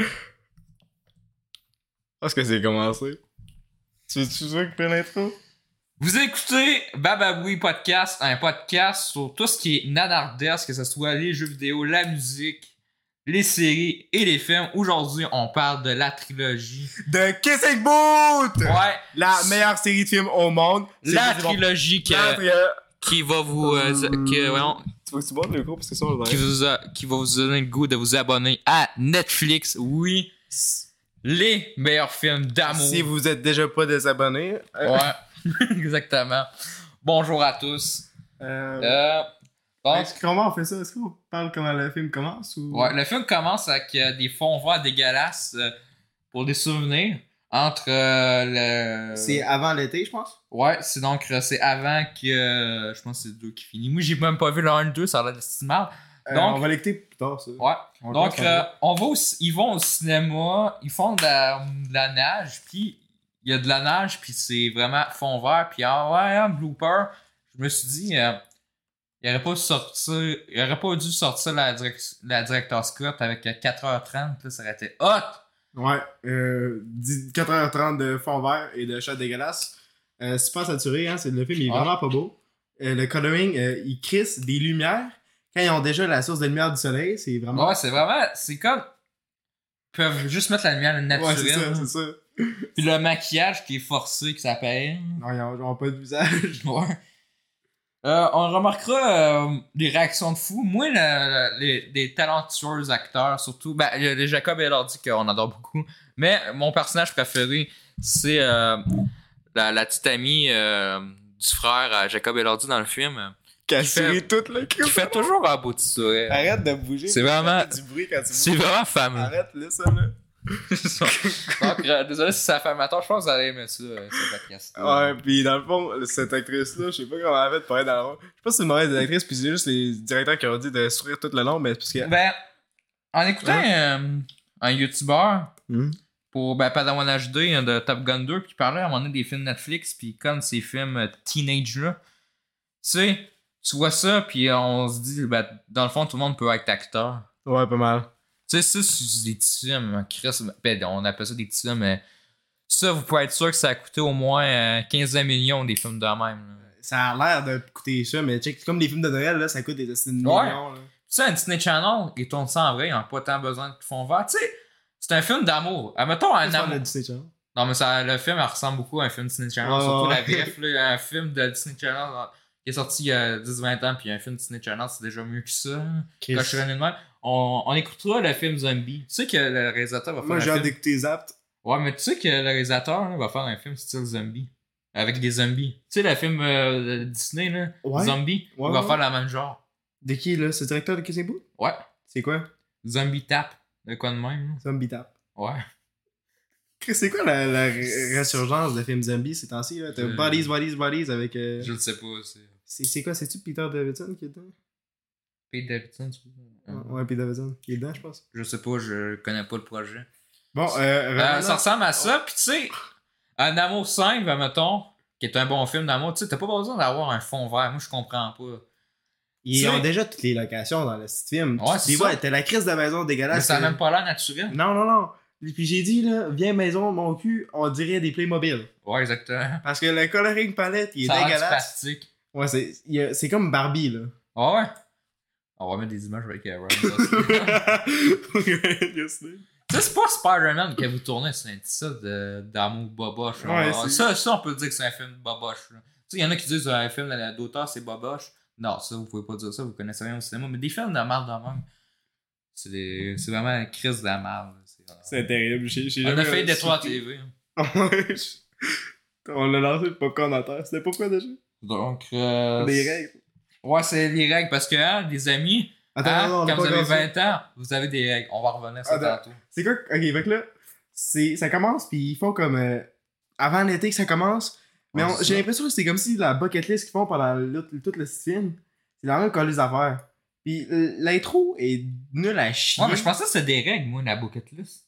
Est-ce que c'est commencé? Tu veux-tu avec l'intro? Vous écoutez Bababoui Podcast, un podcast sur tout ce qui est nanardesque, que ce soit les jeux vidéo, la musique, les séries et les films. Aujourd'hui, on parle de la trilogie. De Kissing Boot! Ouais, La meilleure série de films au monde. La trilogie que- tri- qui va vous... euh, que- Tu veux que tu boives le gros parce que ça, on le qui, vous a- qui va vous donner le goût de vous abonner à Netflix. Oui, les meilleurs films d'amour. Si vous êtes déjà pas désabonné, euh, Ouais, exactement. Bonjour à tous. euh, Euh, donc, comment on fait ça? Est-ce qu'on parle comment le film commence ou? Ouais, le film commence avec euh, des fonds verts dégueulasses pour des souvenirs entre euh, le. C'est avant l'été, je pense? Ouais, c'est donc euh, c'est avant que euh, je pense que c'est le 2 qui finit. Moi, j'ai même pas vu le 1 et le 2, ça a l'air estimable. Euh, Donc- on va l'écouter plus tard, ça. Ouais. On Donc euh, on va au, ils vont au cinéma, ils font de la, de la nage, puis il y a de la nage, puis c'est vraiment fond vert, puis ah ouais, un blooper. Je me suis dit euh, il aurait pas sorti il aurait pas dû sortir la, direct, la director Scott avec euh, 4h30, là, ça aurait été hot. Ouais, euh, 10 4h30 de fond vert et de chat dégueulasse. Euh, c'est pas saturé, hein, c'est, le film il est Ouais. vraiment pas beau. Euh, le coloring, euh, il crisse des lumières. Quand ils ont déjà la source de lumière du soleil, c'est vraiment. Ouais, c'est vraiment. C'est comme. Ils peuvent juste mettre la lumière Ouais, naturelle. c'est ça, c'est ça. Puis le maquillage qui est forcé, ça paye. Non, ils ont, ils ont pas de visage. Ouais. Euh, on remarquera euh, des réactions de fous. Moi, le- le- les, des talentueux acteurs, surtout. Ben, les Jacob Elordi qu'on adore beaucoup. Mais mon personnage préféré, c'est euh, la, la petite amie euh, du frère à Jacob Elordi dans le film. Casser toute la Qui fait toujours un beau petit sourire. Arrête de bouger. C'est vraiment- du bruit quand tu C'est vraiment fameux. Arrête, là, ça, là. Donc, euh, désolé si ça fait amateur, je pense que vous allez aimer ça, euh. Ouais, pis dans le fond, cette actrice-là, je sais pas comment elle a fait pour être dans le rôle. Je sais pas si c'est une mauvaise actrice, pis c'est juste les directeurs qui ont dit de sourire tout le long, mais parce que. Ben, en écoutant euh, un YouTuber Hmm? pour ben, Padawan HD hein, de Top Gun 2, puis il parlait à un moment donné des films Netflix, puis comme ces films euh, teenage-là, tu sais, tu vois ça, puis on se dit, ben, dans le fond, tout le monde peut être acteur. Ouais, pas mal. Tu sais, ça, c'est des petits films, Chris, ben, on appelle ça des petits films, mais ça, vous pouvez être sûr que ça a coûté au moins euh, 15 millions des films de même. là. Ça a l'air de coûter ça, mais check, comme les films de Noël, là, ça coûte des des millions. Tu sais, un Disney Channel, ils tournent ça en vrai, ils n'ont pas tant besoin de fond vert. Tu sais, c'est un film d'amour. Admettons un Qu'est-ce qu'on amour. c'est ça? Non, mais ça, le film elle ressemble beaucoup à un film Disney Channel. Surtout la VF, là, un film de Disney Channel euh, qui est sorti il y a 10-20 ans, puis un film Disney Channel, c'est déjà mieux que ça. Revenu de même, on, on écoutera le film Zombie. Tu sais que le réalisateur va faire Moi, j'ai un film. d'écouter Zapt. Ouais, mais tu sais que le réalisateur là, va faire un film style Zombie. Avec des zombies. Tu sais, le film euh, Disney, là, Ouais. Zombie, Ouais, il va ouais. faire la même genre. De qui, là? C'est le directeur de Kissing? Ouais. C'est quoi? Zombie Tap. De quoi de même, là? Zombie Tap. Ouais. C'est quoi la, la ré- résurgence de films zombies ces temps-ci, là? T'as Euh, Bodies, Bodies, Bodies avec. euh, Je le sais pas, c'est. Quoi? C'est-tu Peter Davidson qui est dedans? Pete Davidson, tu? Ouais, Ouais, Peter Davidson. Il est dedans, je pense. Je sais pas, je connais pas le projet. Bon, euh. Euh, ça ressemble à ça, pis tu sais, Un amour 5, mettons, qui est un bon film d'amour, tu sais, t'as pas besoin d'avoir un fond vert. Moi, je comprends pas. Ils ont déjà toutes les locations dans le petit film. Ouais, c'est ça. t'as la crise de maison Mais dégueulasse. ça a que- même pas l'air naturel. Non, non, non. Puis j'ai dit, là, viens maison, mon cul, on dirait des Playmobil. Ouais, exactement. Parce que le coloring palette, il est ça dégueulasse. plastique. Ouais, c'est y a- c'est comme Barbie, là. Ah ouais? On va mettre des images avec Aaron. tu Yes, là. sais, c'est pas Spider-Man que vous tournez, c'est un petit ça de- d'amour boboche. Ouais, c'est- ça, ça, on peut dire que c'est un film boboche. Tu sais, il y en a qui disent un film d'auteur, c'est boboche. Non, ça, vous pouvez pas dire ça, vous connaissez rien au cinéma. Mais des films de merde de même, c'est des- c'est vraiment une crise de la là. C'est- terrible. j'ai- j'ai On a fait des trois TV. On a lancé le popcorn en terre. C'était pourquoi déjà? Donc, euh, Les règles. Ouais, c'est les règles parce que, hein, les amis, Attends, hein, non, non, quand vous avez commencé. 20 ans, vous avez des règles. On va revenir sur ça tantôt. C'est quoi Ok, que là, ça commence, puis ils font comme. euh, avant l'été que ça commence. Mais Ouais, j'ai l'impression que c'est comme si la bucket list qu'ils font pendant le- tout le film, c'est la même que les affaires. Puis l'intro est nulle à chier. Ouais, mais je pensais que c'était des règles, moi, la bucket list.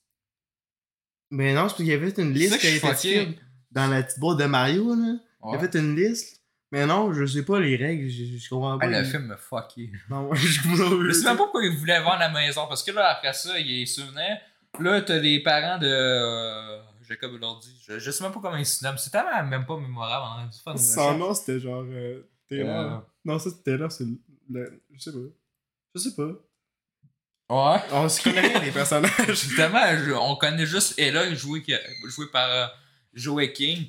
Mais non, c'est parce qu'il y avait une liste qui a été dans la petite boîte de Mario, là. Il Ouais. a fait une liste. Mais non, je sais pas les règles, je, je comprends pas. Ah, le les- film me fucké. Non, moi, je comprends Je sais même pas pourquoi il voulait vendre la maison, parce que là, après ça, il se souvenait, Là, t'as les parents de euh, Jacob Elordi. Je, je sais même pas comment ils se nomment. C'est tellement même pas mémorable. Une Son nom, c'était genre. Euh, Taylor. Euh. Non, ça, c'était Taylor, c'est le. Je sais pas. Je sais pas. Ouais. On se connaît rien, les personnages. Justement, on connaît juste Ella, joué, que- joué par euh, Joey King.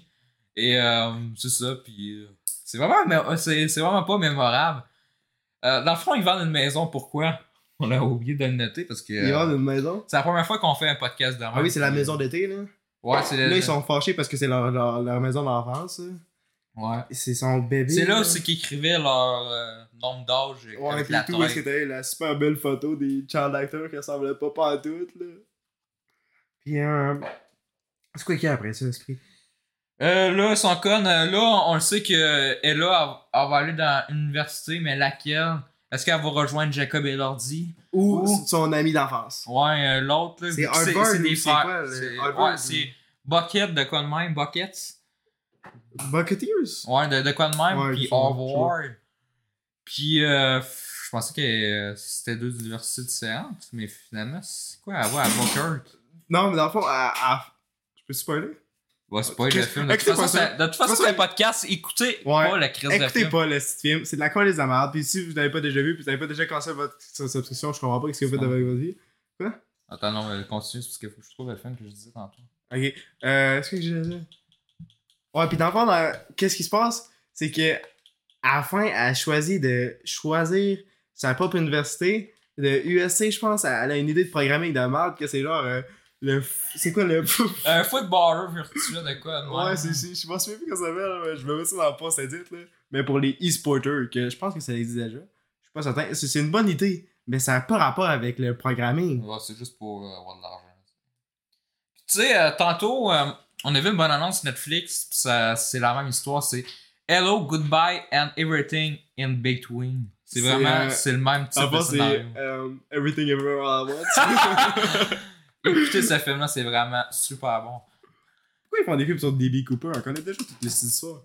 Et euh, c'est ça, puis euh, c'est vraiment, c'est, c'est vraiment pas mémorable. Euh, dans le fond, ils vendent une maison, pourquoi? On a oublié de le noter parce que Ils euh, vendent une maison? c'est la première fois qu'on fait un podcast de Ah oui, c'est la maison d'été, là. Ouais, c'est le- Là, ils sont fâchés parce que c'est leur, leur, leur maison d'enfance. Ouais. C'est son bébé. C'est là aussi qu'ils écrivaient leur euh, nombre d'âge Ouais, avec puis la tout, est-ce que t'avais la super belle photo des child actors qui ressemblaient pas pas à toutes, là. Puis, euh... C'est quoi qu'il y a après ça, Esprit? Euh, là, son con, euh, là, on le sait que Ella, elle, elle va aller dans l'université, mais laquelle? Est-ce qu'elle va rejoindre Jacob Elordi? Ou Ou- son ami d'enfance. Ouais, euh, l'autre, là. C'est Harvard c'est des c'est frères. C'est- Ouais, ou- c'est Bucket de quoi de même, Buckets? Bucketeers? Ouais, de, de quoi de même, Ouais, puis sais, Harvard. Puis, euh, je pensais que euh, c'était deux universités différentes, mais finalement, c'est quoi? À voir à Buckert Non, mais dans le fond, à... à- Je peux spoiler? Ouais, c'est pas le film. De toute façon, c'est- de toute façon, c'est un podcast. Écoutez Ouais. pas la crise de Écoutez film. pas le film, c'est de la colle des amarres. Puis si vous n'avez pas déjà vu, puis vous n'avez pas déjà commencé votre subscription, je comprends pas ce que vous faites avec votre vie. Attends, non, mais continue, parce qu'il faut que je trouve le film que je disais tantôt. Ok. Euh, est-ce que j'ai dit? Ouais, puis dans le fond, dans- qu'est-ce qui se passe? C'est que à la fin, elle a choisi de choisir sa propre université. De USC, je pense, elle a une idée de programming de merde que c'est genre euh, le. f- C'est quoi le. Un footballer virtuel de quoi même? ouais, c'est, c'est- je pas si plus comment ça s'appelle, je me mets ça dans le post edit, là. Mais pour les e-sporters, que je pense que ça existe déjà. Je suis pas certain. C'est, c'est une bonne idée, mais ça n'a pas rapport avec le programming. Ouais, c'est juste pour euh, avoir de l'argent. Tu sais, euh, tantôt, euh, on a vu une bonne annonce Netflix, ça, c'est la même histoire, c'est Hello, Goodbye and Everything in Between. C'est C'est, vraiment, c'est le même type de scénario. Everything Everywhere All at Once. Écoutez ce film-là, c'est vraiment super bon. Pourquoi ils font des films sur D.B. Cooper? On connaît déjà toutes les histoires.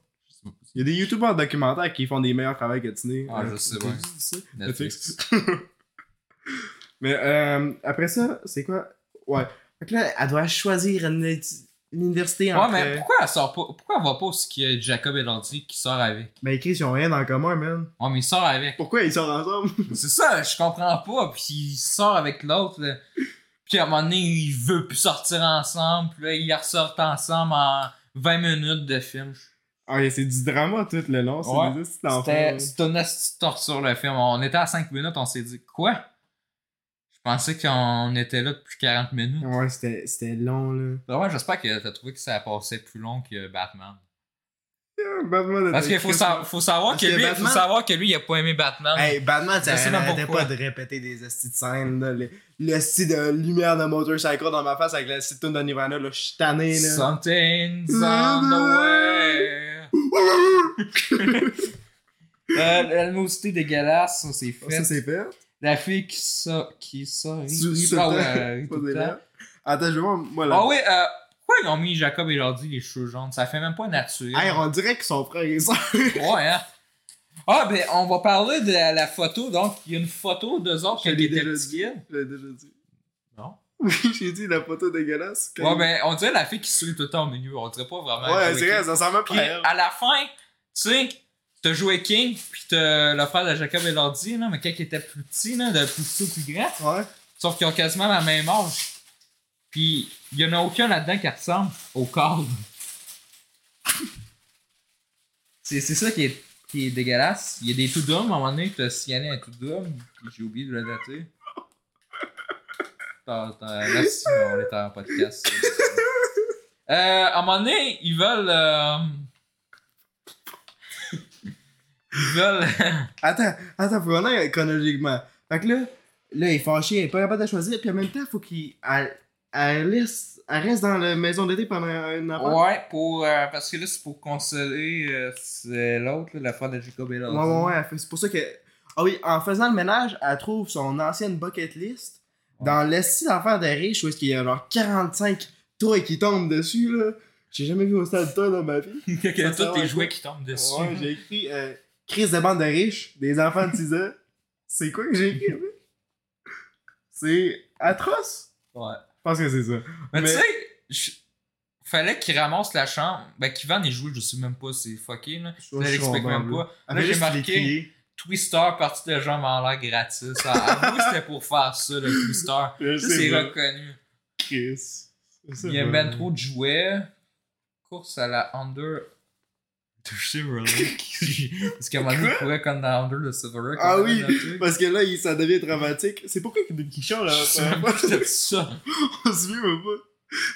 Il y a des youtubeurs documentaires qui font des meilleurs travaux que Disney. Ah, je sais ça? Netflix. Mais euh, après ça, c'est quoi? Ouais. Fait que là, elle doit choisir une, une université Ouais, entre... mais pourquoi elle sort pas Pourquoi elle va pas aussi qu'il y a Jacob Elordi qui sort avec? Ben Chris, ils ont rien en commun, man. Ouais, mais il sort avec. Pourquoi ils sortent ensemble? C'est ça, je comprends pas. Puis il sort avec l'autre. Puis à un moment donné, il veut plus sortir ensemble. Puis là, ils ressortent ensemble en 20 minutes de film. Ah, c'est du drama tout le long. C'est Ouais. C'était c'était une torture le film. On était à 5 minutes, on s'est dit quoi? Je pensais qu'on était là depuis 40 minutes. Ouais, c'était long, là. Vraiment, j'espère que t'as trouvé que ça passait plus long que Batman. Batman Parce qu'il faut, Chris, sa- faut savoir Parce que que lui, Batman- faut savoir que lui, il a pas aimé Batman. Hey, Batman, ça pas de répéter des estis de scène, là. Le, le style de lumière de motorcycle dans ma face avec la tune de Nirvana, là. Je suis tanné, là. Something's on the way. euh, L'animosité dégueulasse, ça c'est Oh, fait. Ça, c'est fait. La fille qui sort, qui. Attends, je vais voir, moi, là. Ah oui, euh, pourquoi ils ont mis Jacob et Lordi les cheveux jaunes? Ça fait même pas naturel. Hey, on dirait qu'ils sont frères et sœurs. Ouais, hein. Ah, ben, on va parler de la, la photo. Donc, il y a une photo d'eux autres ils étaient petits. Je l'ai déjà dit. Non? Oui, j'ai dit la photo dégueulasse. Ouais, il- ben, on dirait la fille qui sourit tout le temps au milieu. On dirait pas vraiment. Ouais, c'est vrai, ça ressemble même pas à la fin, tu sais, t'as joué King, puis t'as le frère de Jacob et Lordi, mais quand il était plus petit, là, de plus petit au plus grand. Ouais. Sauf qu'ils ont quasiment la même âge. Puis il y en a aucun là-dedans qui ressemble au cadre. c'est ça qui est, qui est dégueulasse. Il y a des tout dumb, à un moment donné, t'as scanné un tout puis j'ai oublié de le dater. Si on est en podcast. Euh, à un moment donné, ils veulent. euh, Ils veulent. Attends, attends, faut qu'on chronologiquement. Fait que là, là, il est fâché, il est pas capable de choisir, puis en même temps, faut qu'il. Elle laisse- elle reste dans la maison d'été pendant une affaire. Ouais, pour, euh, parce que là, c'est pour consoler euh, l'autre, la frère de Jacob et Ouais, ouais, ouais. C'est pour ça que. Ah oui, en faisant le ménage, elle trouve son ancienne bucket list dans l'esti d'affaires de riches où est-ce qu'il y a genre 45 toits qui tombent dessus, là. J'ai jamais vu autant de toits dans ma vie. Que tous tes ouais. jouets qui tombent dessus. Ouais, j'ai écrit euh, crise de bande de riches, des enfants de 6 ans. C'est quoi que j'ai écrit? C'est atroce. Ouais. Pense que c'est ça. Mais, Mais- tu sais, je- fallait qu'il ramasse la chambre. Ben, qu'Ivan ait joué, je sais même pas, c'est fucké, là. Je je l'explique même pas. Là, j'ai les marqué. Twister, partie de jambes en l'air gratis. Avoue, c'était pour faire ça, le Twister. C'est reconnu. Chris. Il y a ben trop de jouets. Course à la Under. Silverlake. Parce qu'à un moment donné, il courait comme dans Under de Silverlake. Ah on oui. Parce que là, il- ça devient dramatique. C'est pourquoi qu'il qu'il chiale là? C'était ça? On se souvient même pas.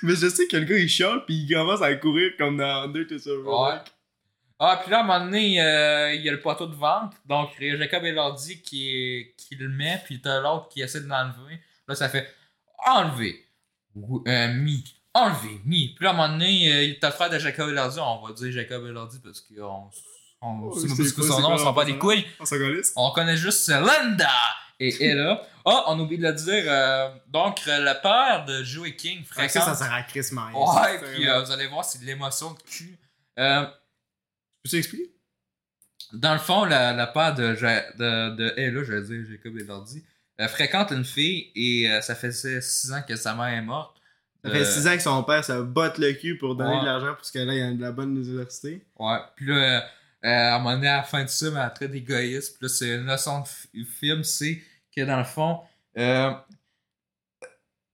Mais je sais que le gars il chiale puis il commence à courir comme dans Under to Survive. Ouais. Ah, puis là, à un moment donné, euh, il y a le poteau de vente. Donc, Jacob et l'ordi qui, qui le met, puis t'as l'autre qui essaie de l'enlever. Là, ça fait enlever. Euh, mis. Enlever. Mis. Puis là, à un moment donné, euh, t'as le frère de Jacob et l'ordi. On va dire Jacob et l'ordi parce qu'on on Oh, sait même son nom, on s'en bat des couilles. On connaît juste Linda et Ella. Ah, on oublie de le dire. euh, donc, euh, le père de Joey King, fréquente. ça, ça sert à Chris Myers. Ouais, puis euh, vous allez voir, c'est de l'émotion de cul. Euh, Peux-tu expliquer? dans le fond, la, la part de, de, de Ella, je vais dire Jacob et l'ordi, euh, fréquente une fille et ça faisait 6 ans que sa mère est morte. Ça fait Euh, 6 ans que son père se botte le cul pour donner Ouais. de l'argent parce que là, il y a de la bonne université. Ouais, puis là, euh, euh, à un moment donné, à la fin de ça, mais elle traite d'égoïste. Puis là, c'est une leçon de fi- film, c'est que dans le fond, euh,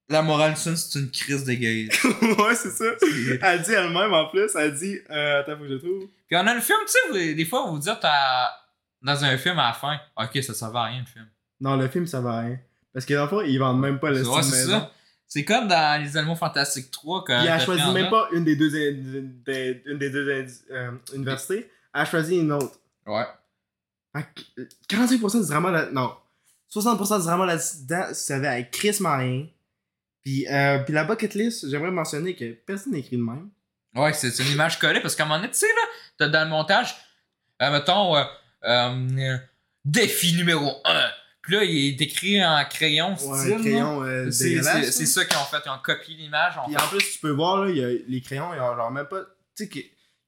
la morale du film, c'est une crise d'égoïsme. ouais, c'est ça. Elle dit elle-même en plus, elle dit euh, Attends, faut que je trouve. Puis on a le film, tu sais, des fois, vous vous dites à- dans un film à la fin, ok, ça servait à rien le film. Non, le film, ça va rien. Parce que dans le fond, ils vendent même pas le style c'est ça. C'est comme dans Les Animaux Fantastiques 3. Quand elle a choisi même pas une des deux, des- une des deux euh, universités. Elle a choisi une autre. Ouais. Fait que, euh, 45% du drama là. Non. 60% du drama là-dedans, ça va avec Chris Marin. Puis, euh, puis la bucket list, j'aimerais mentionner que personne n'écrit de même. Ouais, c'est une image collée parce qu'à un moment donné, tu sais, là, t'as dans le montage, euh, mettons, euh, défi numéro 1. Puis là, il est écrit en crayon style. euh. C'est- ça qu'ils ont fait. Ils ont copié l'image. Puis fait. en plus, tu peux voir, là, il y a les crayons, ils ont genre même pas. Tu sais, que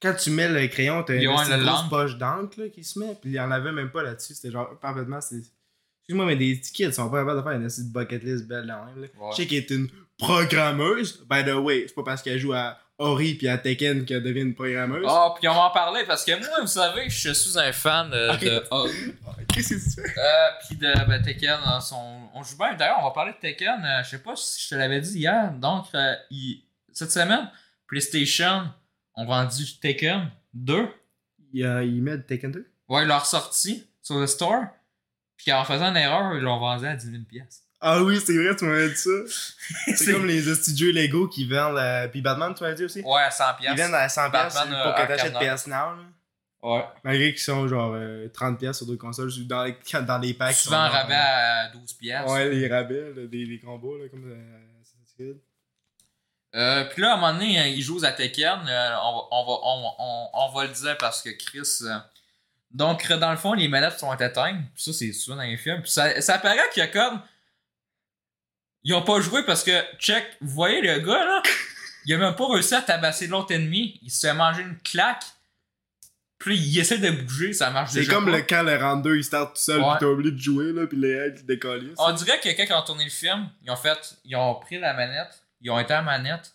quand tu mets le crayon, t'as une grosse poche d'encre qui se met. Puis il y en avait même pas là-dessus. C'était genre parfaitement. c'est- Excuse-moi, mais des kids sont pas capables de faire une petite bucket list belle de même. Là. Ouais. Je sais qu'elle est une programmeuse. By the way, c'est pas parce qu'elle joue à Ori puis à Tekken qu'elle devient une programmeuse. Ah, puis on va en parler parce que moi, vous savez, je suis un fan de. Ok. de Ori. Qu'est-ce que tu fais? Euh, puis de ben, Tekken, euh, son... on joue bien. D'ailleurs, on va parler de Tekken. euh, je sais pas si je te l'avais dit hier. Donc, euh, il- cette semaine, PlayStation ont vendu Tekken 2. Il, euh, il met Tekken 2. Ouais, ils l'ont ressorti sur le store. Puis en faisant une erreur, ils l'ont vendu à 10 000 pièces. Ah oui, c'est vrai, tu m'avais dit ça. C'est comme les studios Lego qui vendent. euh, Puis Batman, tu m'as dit aussi? Ouais, à 100 Ils pièces. vendent à 100$ Batman, pour euh, que à t'achètes 4$. PS Now. Là. Ouais. Malgré qu'ils sont genre euh, 30$ sur deux consoles, dans les, dans les packs. Souvent sont rabais à 12 pièces. Ouais, les rabais, là, des, les combos, là, comme euh, Assassin's Creed. Euh, puis là, à un moment donné, euh, ils jouent à Tekken. euh, on, va, on, va, on, on, on va le dire parce que Chris. euh, donc, euh, dans le fond, les manettes sont éteintes. Puis ça, c'est souvent dans les films. Puis ça, ça paraît qu'il y a comme. Ils ont pas joué parce que, check, vous voyez le gars là? Il a même pas réussi à tabasser l'autre ennemi. Il se fait manger une claque. Puis il essaie de bouger, ça marche C'est déjà comme pas. le quand le round 2 il start tout seul, Ouais. pis t'as oublié de jouer, là, pis les ailes qui décollent. On dirait que quand ils ont tourné le film, ils ont fait. Ils ont pris la manette. Ils ont été à la manette.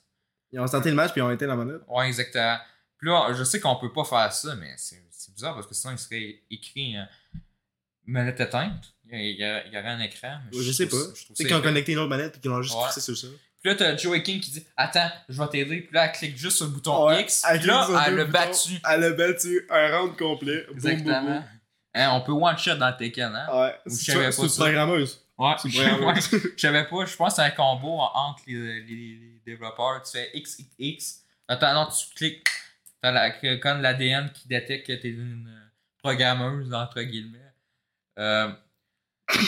Ils ont starté le match, puis ils ont été la manette. Ouais, exactement. Puis là, je sais qu'on peut pas faire ça, mais c'est c'est bizarre parce que sinon, il serait écrit manette éteinte. Il y, a- il y aurait un écran. mais Ouais, je pas. je sais qu'ils ont épais. connecté une autre manette, pis qu'ils l'ont juste Ouais. poussé sur ça. Puis là, t'as Joey King qui dit Attends, je vais t'aider. Puis là, elle clique juste sur le bouton Ouais, X. elle Puis là, elle l'a battu. Elle a battu un round complet. Boum, boum, Exactement. boum. Hein, on peut one-shot dans Tekken, hein? Ouais, Je c'est savais c'est pas une programmeuse. Ouais, C'est une je ouais, programmeuse. je savais pas. Je pense que c'est un combo entre les, les, les développeurs. Tu fais XXX. Attends, non, tu cliques. T'as la, l'ADN qui détecte que t'es une programmeuse, entre guillemets. Euh,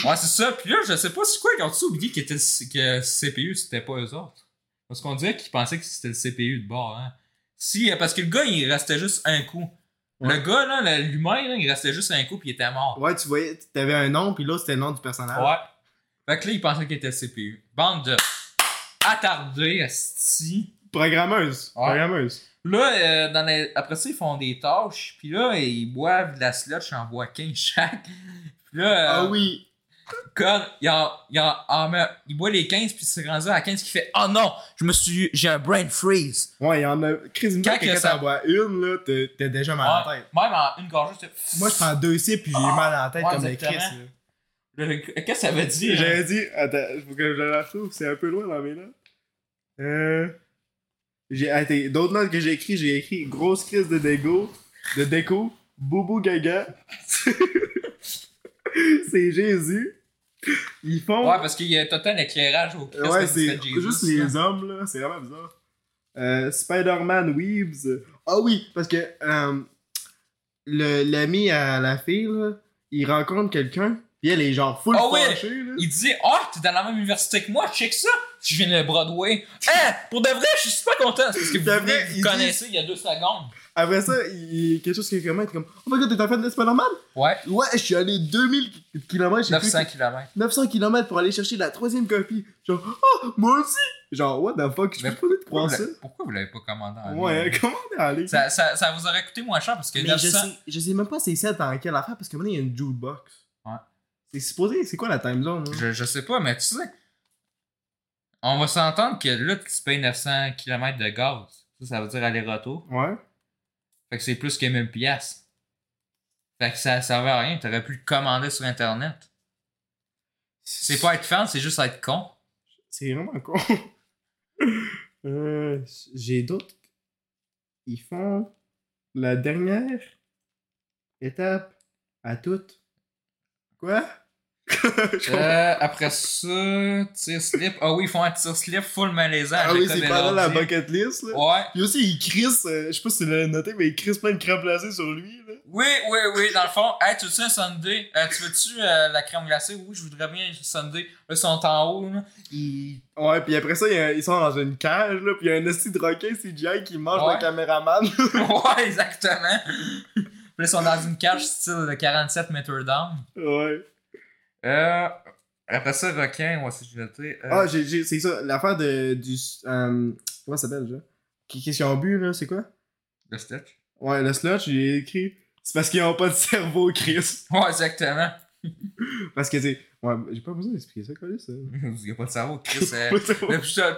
ouais, c'est ça. Puis là, je sais pas c'est quoi ils ont-tu oublié que, était, que CPU, c'était pas eux autres? Parce qu'on dirait qu'ils pensaient que c'était le CPU de bord. Hein. Si, euh, parce que le gars, il restait juste un coup. Le gars, là, le- l'humain, là, il restait juste un coup puis il était mort. Ouais, tu voyais, t'avais un nom, pis l'autre c'était le nom du personnage. Ouais. Fait que là, il pensait qu'il était CPU. Bande de attardés, asti. Programmeuse. Ouais. Programmeuse. Là, euh, dans les... après ça, ils font des tâches. Puis là, ils boivent de la slotch en bois 15 chaque. Là, euh, Ah oui. Quand il, en, il, en, en met- il boit les 15 puis c'est rendu à 15 qui fait Oh non, je me suis. J'ai un brain freeze. Ouais, il y en a. Chris, une Quand que quand ça- t'en bois une, là, t'es déjà mal à la tête. même en une gorgée, j'étais. Moi, je prends deux cibles puis j'ai mal à la tête Ouais, comme des Chris. Qu'est-ce que ça veut dire? J'avais dit, attends, faut que je la retrouve, c'est un peu loin dans mes notes. Euh. J'ai, attends, d'autres notes que j'ai écrit, j'ai écrit grosse crise de dégo, de déco, boubou gaga. c'est Jésus. Ils font. Ouais, parce qu'il y a total éclairage au Christ Ouais, c'est juste les hommes, là. C'est vraiment bizarre. Euh, Spider-Man Weaves. Ah oui, parce que euh, l'ami à la fille, là, il rencontre quelqu'un, puis elle est genre full Ah oui! là. Il dit Oh, t'es dans la même université que moi, check ça! Je viens de Broadway. Hein, pour de vrai, je suis super content. C'est parce que vous, vrai, dit- connaissez il y a deux secondes. Après ça, il y a quelque chose qui est comme, comme Oh my god, t'es un fan de Spider-Man? Ouais, Ouais, je suis allé 2000 km, 900 km. 900 km pour aller chercher la troisième copie. Genre, oh, moi aussi! Genre, what the fuck, je peux pas te vous ça? pourquoi vous l'avez pas commandé en ligne? Ouais, on est allé? Ça, ça, ça vous aurait coûté moins cher parce que Mais 900. je sais, je sais même pas c'est ça dans quelle affaire parce que maintenant il y a une jukebox. Ouais. C'est supposé, c'est quoi la time zone? hein? Je, je sais pas, mais tu sais. On va s'entendre que là, tu payes 900 km de gaz. Ça, ça veut dire aller-retour. Ouais. Fait que c'est plus que 1000 piastres. Fait que ça servait à rien. T'aurais pu le commander sur Internet. C'est pas être fan, c'est juste être con. C'est vraiment con. Euh, J'ai d'autres. Ils font la dernière étape à toutes. Quoi? Euh, après ça, tir slip. Ah oui, ils font un tir slip full malaisant. ah oui, c'est pas dans la bucket list. Là. Ouais. Puis aussi, il crisse, euh, je sais pas si tu l'as noté, mais il crisse plein de crème glacée sur lui. Là. Oui, oui, oui, dans le fond. Hey, tu veux-tu un sundae? Euh, tu veux-tu euh, la crème glacée? Oui, je voudrais bien un sundae. Là, ils sont en haut, là. Ils... Ouais, puis après ça, ils sont dans une cage, là, puis il y a un esti de requin CGI qui mange Ouais. le caméraman. ouais, exactement. Puis là, ils sont dans une cage style de 47 mètres down. ouais. Euh, après ça, requin, ouais, c'est jeté. Euh, Ah, j'ai, j'ai- c'est ça, l'affaire de, du. euh, comment ça s'appelle, déjà Qu'est-ce qu'ils ont bu, là, c'est quoi? Le stitch. Ouais, le sludge, j'ai écrit. C'est parce qu'ils ont pas de cerveau, Chris. Ouais, exactement. Parce que c'est. Ouais, j'ai pas besoin d'expliquer ça, quoi, ça. Il n'y a pas de cerveau, Chris. euh, depuis,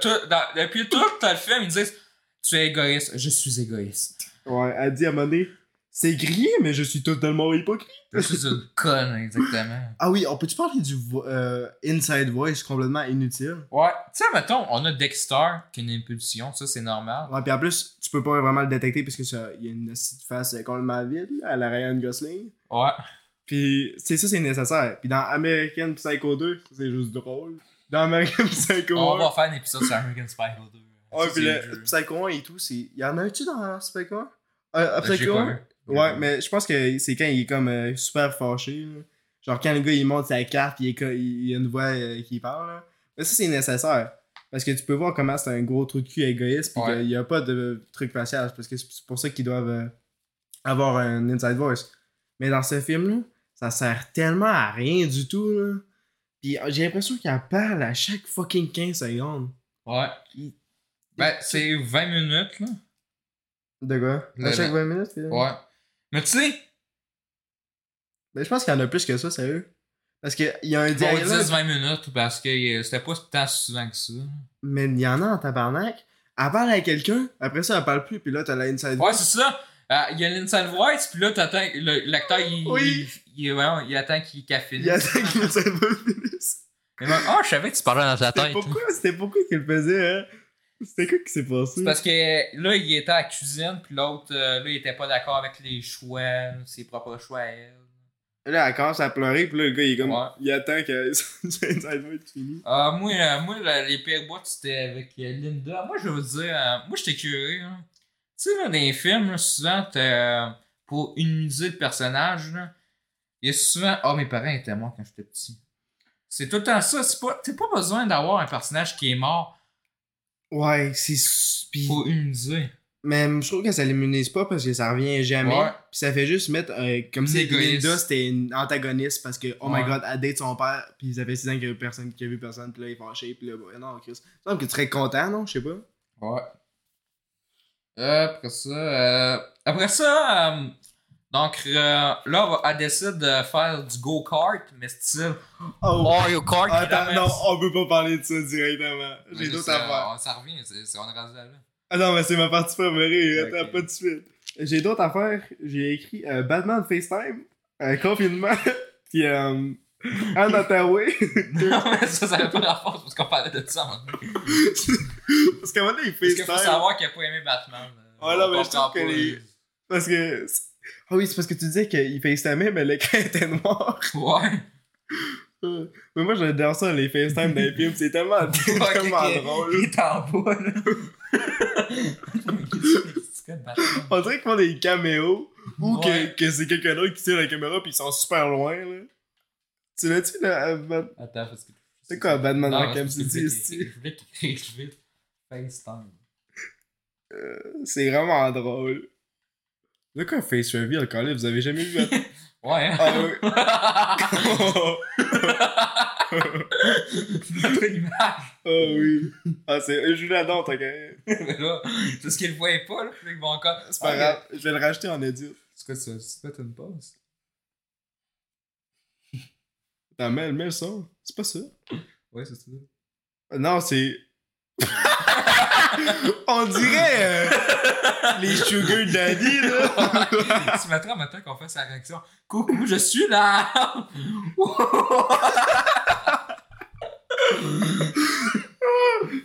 tout, dans- depuis tout le film, ils disent Tu es égoïste. Je suis égoïste. Ouais, elle dit à un moment donné, c'est grillé, mais je suis totalement hypocrite. Je suis une conne, exactement? Ah oui, on peut-tu parler du euh, Inside Voice complètement inutile? Ouais, tu sais, mettons, on a Dexter qui a une impulsion, ça c'est normal. Ouais, puis en plus, tu peux pas vraiment le détecter parce que ça, il y a une face complètement vide, là, à la Ryan Gosling. Ouais. Puis, c'est ça, c'est nécessaire. Puis dans American Psycho 2, c'est juste drôle. Dans American Psycho 1. On va faire un épisode sur American Psycho 2. Ouais, Ça, puis le. Psycho 1 et tout, c'est. Y en a-tu dans Psycho 1 euh, J'ai Psycho pas 1 vu. Ouais, mais je pense que c'est quand il est comme euh, super fâché. là. Genre quand le gars il monte sa carte, il, est il y a une voix euh, qui parle. là. Mais ça, c'est nécessaire. Parce que tu peux voir comment c'est un gros truc de cul égoïste, puis Ouais. qu'il n'y a pas de truc facial. Parce que c'est pour ça qu'ils doivent euh, avoir un inside voice. Mais dans ce film-là, ça sert tellement à rien du tout. Là. Puis j'ai l'impression qu'il en parle à chaque fucking 15 secondes. Ouais. Il- Ben, c'est 20 minutes, là. De quoi? À chaque le- 20 minutes là? Ouais. Mais tu sais, Mais je pense qu'il y en a plus que ça, sérieux. Parce qu'il y a un bon, dialogue. 10-20 minutes parce que euh, c'était pas tant souvent que ça. Mais il y en a en tabarnak. Elle parle à quelqu'un, après ça, elle parle plus, puis là, t'as la inside Ouais, c'est ça. Euh, Il y a l'inside voice, puis là, t'attends. L'acteur, il, Oui. il, il, ouais, il attend qu'il qu'elle finisse. Il y a que l'inside voice finisse. Mais moi, oh, je savais que tu parlais dans ta tête. pourquoi, c'était pourquoi qu'il le faisait, hein? C'était quoi qui s'est passé? C'est parce que là, il était à la cuisine, puis l'autre, euh, là, il était pas d'accord avec les choix, ses propres choix à elle. Là, elle commence à pleurer, puis là, le gars, il est comme. Ouais. Il attend que son inside voice finisse. Ah, moi, euh, moi là, les pires boîtes, c'était avec euh, Linda. Moi, je veux dire, euh, moi, j'étais curieux. hein. Tu sais, là, dans les films, là, souvent, euh, pour immuniser le personnage, là, il y a souvent. Ah, mes parents étaient morts quand j'étais petit. C'est tout le temps ça. C'est pas, t'as pas besoin d'avoir un personnage qui est mort Ouais, c'est. s- Puis. pour immuniser. Mais je trouve que ça l'immunise pas parce que ça revient jamais. Ouais. Puis ça fait juste mettre. euh, comme si. Linda, c'était une antagoniste parce que, oh my god, elle date son père, puis ça fait 6 ans qu'il y a personne qui a vu personne, puis là, il est fâché, puis là, bah, non, Chris. Il me semble que tu serais content, non? Je sais pas. Ouais. Euh, après ça, euh, après ça, euh, Donc euh, là, elle décide de faire du go-kart, mais style Oh. Mario Kart. Attends, non, on peut pas parler de ça directement. J'ai d'autres sais, affaires. on- Ça revient, c'est, on est rendu là. Ah non, mais c'est ma partie préférée. Attends, pas de suite. J'ai d'autres affaires. J'ai écrit euh, Batman FaceTime, euh, confinement, puis euh, Anne Hathaway. non, mais ça, ça n'avait pas rapport parce qu'on parlait de ça. maintenant. Parce qu'à un moment donné, il Parce qu'il faut FaceTime. savoir qu'il a pas aimé Batman. euh, Ouais, là, on mais je trouve que les- Parce que. Ah oui, c'est parce que tu disais qu'il FaceTimait, mais l'écran était noir. Ouais. Euh, mais moi, j'adore ça, les FaceTime dans les films. C'est tellement, Ouais, tellement qu'il- drôle. Il est en bas, là. On dirait qu'ils font des caméos ou Ouais. que, que c'est quelqu'un d'autre qui tire la caméra puis ils sont super loin, là. Tu l'as-tu, là? à Bat- Attends, parce que. C'est quoi Batman Arkham City, je voulais qu'il- écrive. FaceTime. C'est vraiment drôle. De quoi Face Reveal, quand vous avez jamais vu Ouais, hein? Ah oui. Notre image. Ah oui. Ah, c'est. Je l'adore, t'as qu'à- Mais là, c'est ce qu'ils le voyaient pas, là. Puis ils vont encore. C'est pas grave, je vais le racheter en edit. C'est quoi ça? C'est pas une pause? Mets, mets le son. C'est pas ça. Ouais, c'est ça. Non, c'est. On dirait euh, les Sugar Daddy, là. tu mettras maintenant qu'on fait sa réaction. Coucou, je suis là!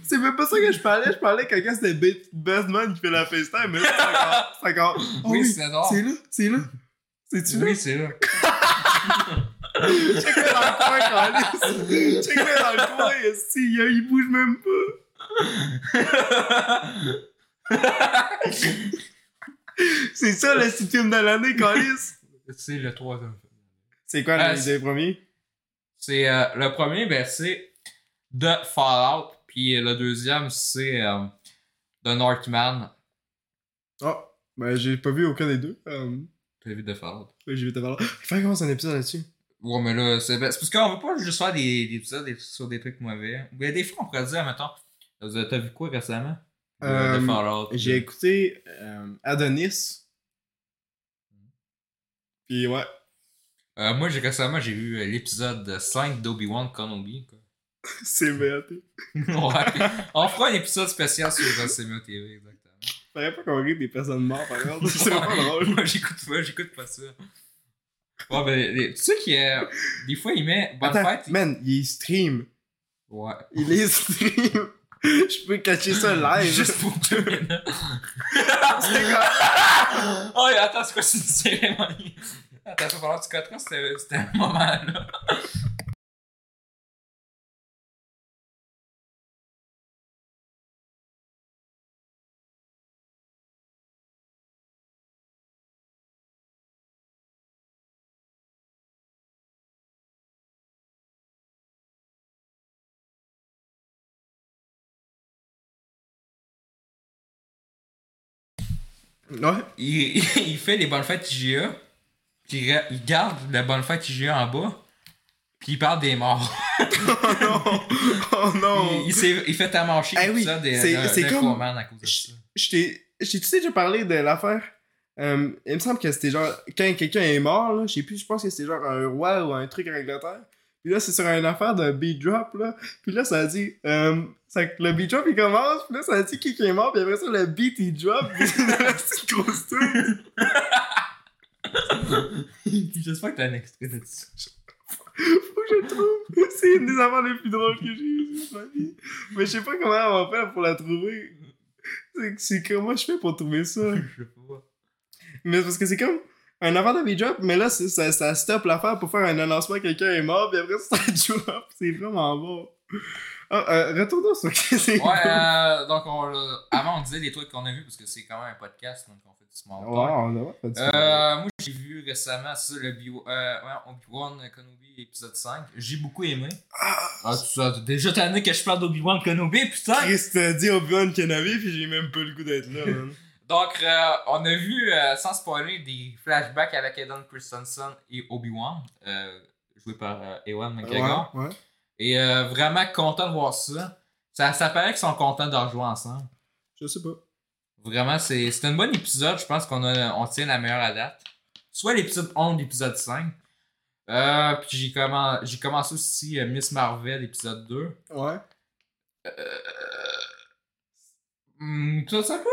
c'est même pas ça que je parlais. Je parlais que quand c'était Ba- Batman qui fait la FaceTime, mais là, c'est encore. C'est. Oh oui, oui, c'est là, c'est là. C'est-tu là? Oui, c'est là. Check-le dans le coin. Check-le dans le coin, il bouge même pas. C'est ça le film de l'année, Carlis. c'est le troisième. C'est quoi Ah, les deux premiers? C'est euh, le premier, ben c'est The Fallout, puis le deuxième c'est euh, The Northman. Ah, ben j'ai pas vu aucun des deux. Euh, T'as vu The Fallout? ouais, j'ai vu. Il fallait commencer un épisode là-dessus. Ouais, mais là, c'est ben, c'est parce qu'on veut pas juste faire des, des épisodes des- sur des trucs mauvais. Mais des fois, on pourrait dire, mettons, t'as vu quoi récemment? Euh, de. J'ai écouté euh, Adonis. Pis ouais, Euh, moi, j'ai récemment, j'ai vu l'épisode 5 d'Obi-Wan Kenobi. c'est BAT. ouais, puis on fera un épisode spécial sur CMO TV, exactement. Faudrait pas qu'on rit des personnes mortes, par exemple. C'est pas drôle. Moi, j'écoute pas, j'écoute pas ça. Ouais, ben, les- tu sais qu'il a. Des fois, il met Bonne Attends, fête. il- man, il stream. Ouais. Il est stream. Je peux cacher ça live. Juste pour deux minutes. C'est quoi? Oh, et attends, c'est quoi cette cérémonie? Attends, ça va falloir que tu c'était c'était un moment-là. Ouais. Il, il fait les bonnes fêtes IGA, puis il, garde la bonne fête IGA en bas, puis il parle des morts. Oh non. Oh non. Il, il, il fait tamarcher Eh tout oui, ça des, c'est- comme- à cause de ça. Je t'ai. Tu sais déjà parlé de l'affaire. Euh, il me semble que c'était genre. Quand quelqu'un est mort, là, je sais plus, je pense que c'était genre un roi ou un truc en Angleterre. Puis là, c'est sur une affaire de beat drop, là. Puis là, ça dit. Euh, ça, le beat drop, il commence. Puis là, ça dit qui, qui est mort. Puis après ça, le beat, il drop. Puis c'est une petite grosse. J'espère que t'as un extrait de ça. Faut que je le trouve. C'est une des affaires les plus drôles que j'ai eues de ma vie. Mais je sais pas comment on va faire pour la trouver. C'est- C'est comment je fais pour trouver ça? Je sais pas. Mais parce que c'est comme un affaire de drop, mais là, ça, ça stoppe l'affaire pour faire un annoncement que quelqu'un est mort, puis après ça, drop. C'est vraiment bon. Ah, euh, retournons sur. Ouais, euh, donc on, l'a- avant on disait les trucs qu'on a vus parce que c'est quand même un podcast, donc on fait du small Ouais, talk. on a. Euh, moi j'ai vu récemment ça, le Bi- euh, Obi-Wan Kenobi épisode 5. J'ai beaucoup aimé. Ah, tu as déjà tanné que je parle d'Obi-Wan Kenobi, putain! Chris t'a dit Obi-Wan Kenobi, puis j'ai même pas le goût d'être là, man. Donc, euh, on a vu, euh, sans spoiler, des flashbacks avec Aidan Christensen et Obi-Wan, euh, joué par euh, Ewan McGregor. Ouais, ouais. Et euh, vraiment content de voir ça. Ça, ça paraît qu'ils sont contents de rejouer ensemble. Je sais pas. Vraiment, c'est c'est un bon épisode. Je pense qu'on a- on tient la meilleure à date. soit l'épisode 11 l'épisode 5. Euh, puis j'ai commen- j'ai commencé aussi euh, Miss Marvel épisode 2. Ouais. Hmm, ça, ça peut?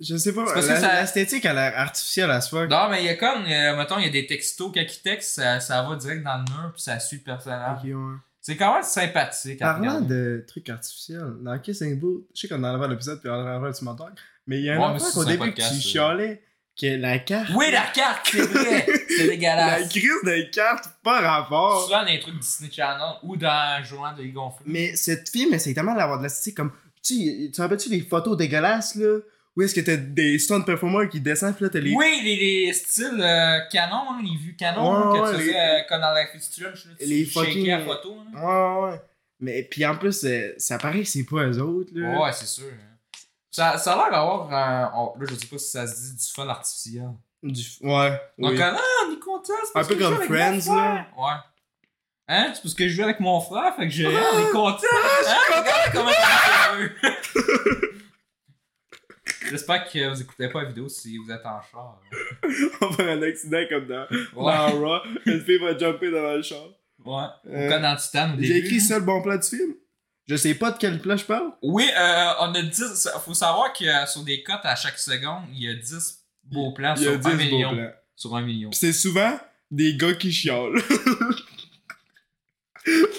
Je sais pas. C'est parce que la- ça- L'esthétique a l'air artificielle à ce fuck. Non, mais il y a comme, euh, mettons, il y a des textos, quand ils textent, ça, ça va direct dans le mur, puis ça suit le personnage. Ouais. C'est quand même sympathique Parlant de trucs artificiels, dans Kissing Booth, je sais qu'on en avait l'épisode puis on en avait le montage, mais il y a un enfant c'est qu'au début qui ça. chialait que la carte. Oui, la carte, c'est vrai! C'est La dégueulasse. crise de carte, pas rapport. Souvent dans les trucs Disney Channel ou dans journal de Gonflé. Mais cette fille, essaye tellement d'avoir de l'esthétique comme. Tu tu rappelles-tu les photos dégueulasses là? Où est-ce que t'as des stunt performers qui descendent pis là t'as les. Oui, les, les styles euh, canon, hein, les vues canon Ouais, hein, que ouais, tu les- faisais euh, comme dans la là, tu les fucking- la photo. hein. Ouais, ouais. Mais puis en plus, euh, ça paraît que c'est pas eux autres là. Ouais, c'est sûr. hein. Ça, ça a l'air d'avoir un. on- là, je sais pas si ça se dit du fun artificiel. Du... Ouais. Donc, oui. ah, on est content. c'est Un peu je comme Friends, frère. Ouais. Hein? C'est parce que je joue avec mon frère, fait que j'ai. Ah, on est content. hein? On est heureux. J'espère que vous écoutez pas la vidéo si vous êtes en char. On va faire un accident comme dans, Ouais. dans Raw. Une fille va jumper devant le char. Ouais. Euh, comme dans Titan au début. J'ai écrit ça le bon plat du film? Je sais pas de quel plat je parle. Oui, euh, on a 10. Faut savoir que euh, sur des cotes à chaque seconde, il y a 10 beaux plans Il y a sur 10 1 beaux million. plans. Sur 1 million. C'est souvent des gars qui chiolent.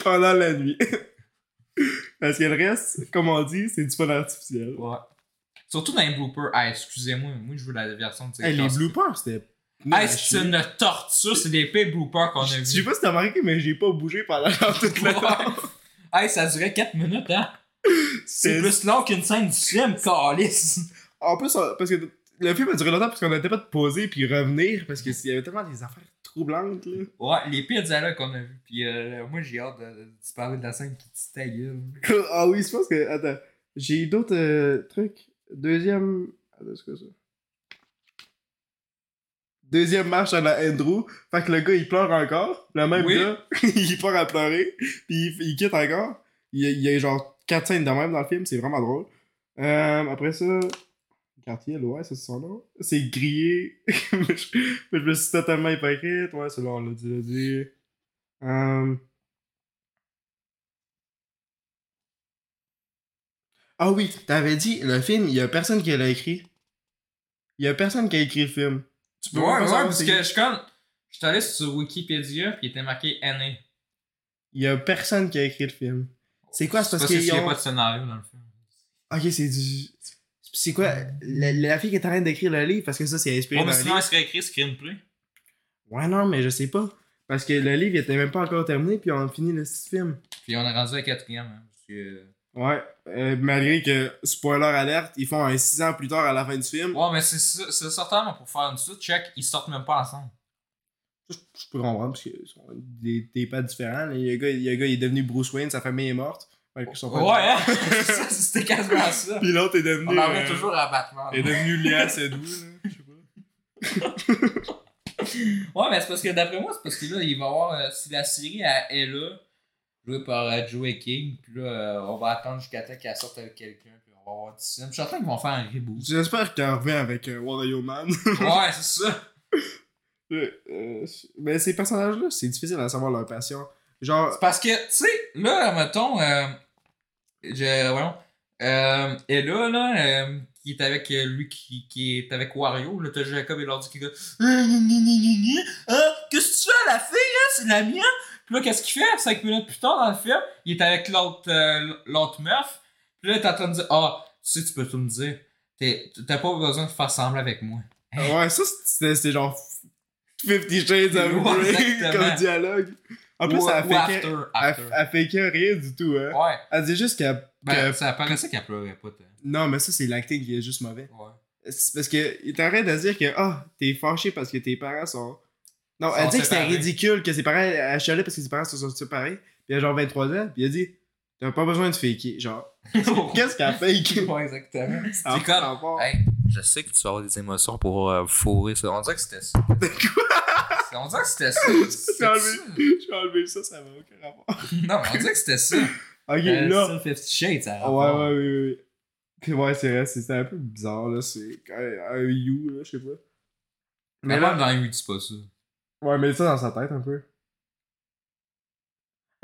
Pendant la nuit. Parce que le reste, comme on dit, c'est du fun artificiel. Ouais. Surtout dans les bloopers. Ah, excusez-moi, moi je veux la version de Hey, les bloopers, c'était. Hey, c'est une torture, c'est des pires bloopers qu'on a Je vu. sais pas si t'as remarqué, mais j'ai pas bougé pendant toute la Ouais. Hey, ça durait 4 minutes, hein? C'est plus long qu'une scène du film, calice. En plus, parce que le film a duré longtemps parce qu'on n'arrêtait pas de poser puis revenir parce qu'il y avait tellement des affaires troublantes, là. Ouais, les pires dialogues qu'on a vus. Puis euh, moi, j'ai hâte de, de, parler de la scène qui te ta gueule. ah oui, je pense que. Attends. J'ai d'autres euh, trucs. Deuxième. Attends, c'est quoi ça? Deuxième marche à la Andrew. Fait que le gars, il pleure encore. Le même Oui. gars, il part à pleurer. Puis il, il quitte encore. Il y, a, il y a genre 4 scènes de même dans le film. C'est vraiment drôle. Euh, après ça. Quartier, là, ouais, c'est son nom. C'est grillé. je, je me suis totalement hypocrite. Ouais, celui-là, on l'a dit, l'a dit. Euh... Ah oui, t'avais dit, le film, il y a personne qui l'a écrit. Il y a personne qui a écrit le film. Tu peux Ouais, ouais, parce que je suis comme. Je suis allé sur Wikipédia, puis il était marqué NA. Il y a personne qui a écrit le film. C'est quoi, c'est parce qu'il n'y a ont- pas de scénario dans le film. Ok, c'est du. C'est quoi la, la fille qui est en train d'écrire le livre Parce que ça, c'est inspiré Bon, mais sinon, il serait écrit screenplay. Ouais, non, mais je sais pas. Parce que le livre, il était même pas encore terminé, puis on a fini le film. Puis on est rendu à la quatrième. Hein, parce que... Ouais, euh, malgré que, spoiler alerte, ils font un 6 ans plus tard à la fin du film. Ouais, mais c'est c'est certainement pour faire une suite, check, ils sortent même pas ensemble. Je, je peux comprendre, parce que sont des, des pas différents. là. Il y a un gars, il y a un gars, il est devenu Bruce Wayne, sa famille est morte. Ouais, hein? C'était quasiment ça. Puis l'autre est devenu. On en revient euh, toujours à Batman. est devenu Léa Seydoux, là. Je sais pas. Ouais, mais c'est parce que d'après moi, c'est parce que là, il va y avoir. euh, si la série à Ella, jouée par euh, Joey King, puis là, euh, on va attendre jusqu'à temps qu'elle sorte avec quelqu'un, puis on va avoir du cinéma. Je suis certain qu'ils vont faire un reboot. J'espère qu'elle revient avec euh, Wario Man? ouais, c'est ça. Euh, mais ces personnages-là, c'est difficile à savoir leur passion. Genre, C'est parce que, tu sais, là, mettons, euh, je, voyons, euh, Ella, là, euh, qui est avec lui, qui, qui est avec Wario, là, t'as Jacob et l'ordi qui dit Ah. Ah, Qu'est-ce que tu fais, la fille, hein? C'est la mienne? Puis là, qu'est-ce qu'il fait? Cinq minutes plus tard dans le film, il est avec l'autre euh, l'autre meuf. Puis là, t'es en train de dire Ah, tu sais, tu peux tout me dire. T'es- T'as pas besoin de faire semblant avec moi. ouais, ça, c'était c'était genre Fifty Shades of Grey comme dialogue. En plus, elle fait after, que. after. Elle, fait que rien du tout, hein. Ouais. Elle dit juste qu'elle. Ben, que- ça paraissait qu'elle pleurait pas. t'as- Non, mais ça, c'est l'acting qui est juste mauvais. Ouais. C'est parce que il t'arrête de dire que ah t'es fâché parce que tes parents sont non elle dit que c'était ridicule que ses parents elle chialait parce que ses parents se sont séparés puis elle a genre 23 ans puis elle dit t'as pas besoin de faker genre qu'est-ce qu'elle fake Ouais, exactement. Ça C'est comme, rapport. hey, je sais que tu vas avoir des émotions pour euh, fourrer ça. On dirait que c'était ça. On dirait que c'était ça. J'ai enlevé, ça. enlevé ça, ça va aucun rapport. Non, mais on dirait que c'était ça. Ok, Euh, là. Still Fifty Shades, ça Ouais, rapport. ouais, oui, oui. oui. Ouais, c'est vrai, c'était un peu bizarre, là. C'est un, un You, là, je sais pas. Mais Mais là, là, dans les c'est pas ça. Ouais, mais ça dans sa tête un peu.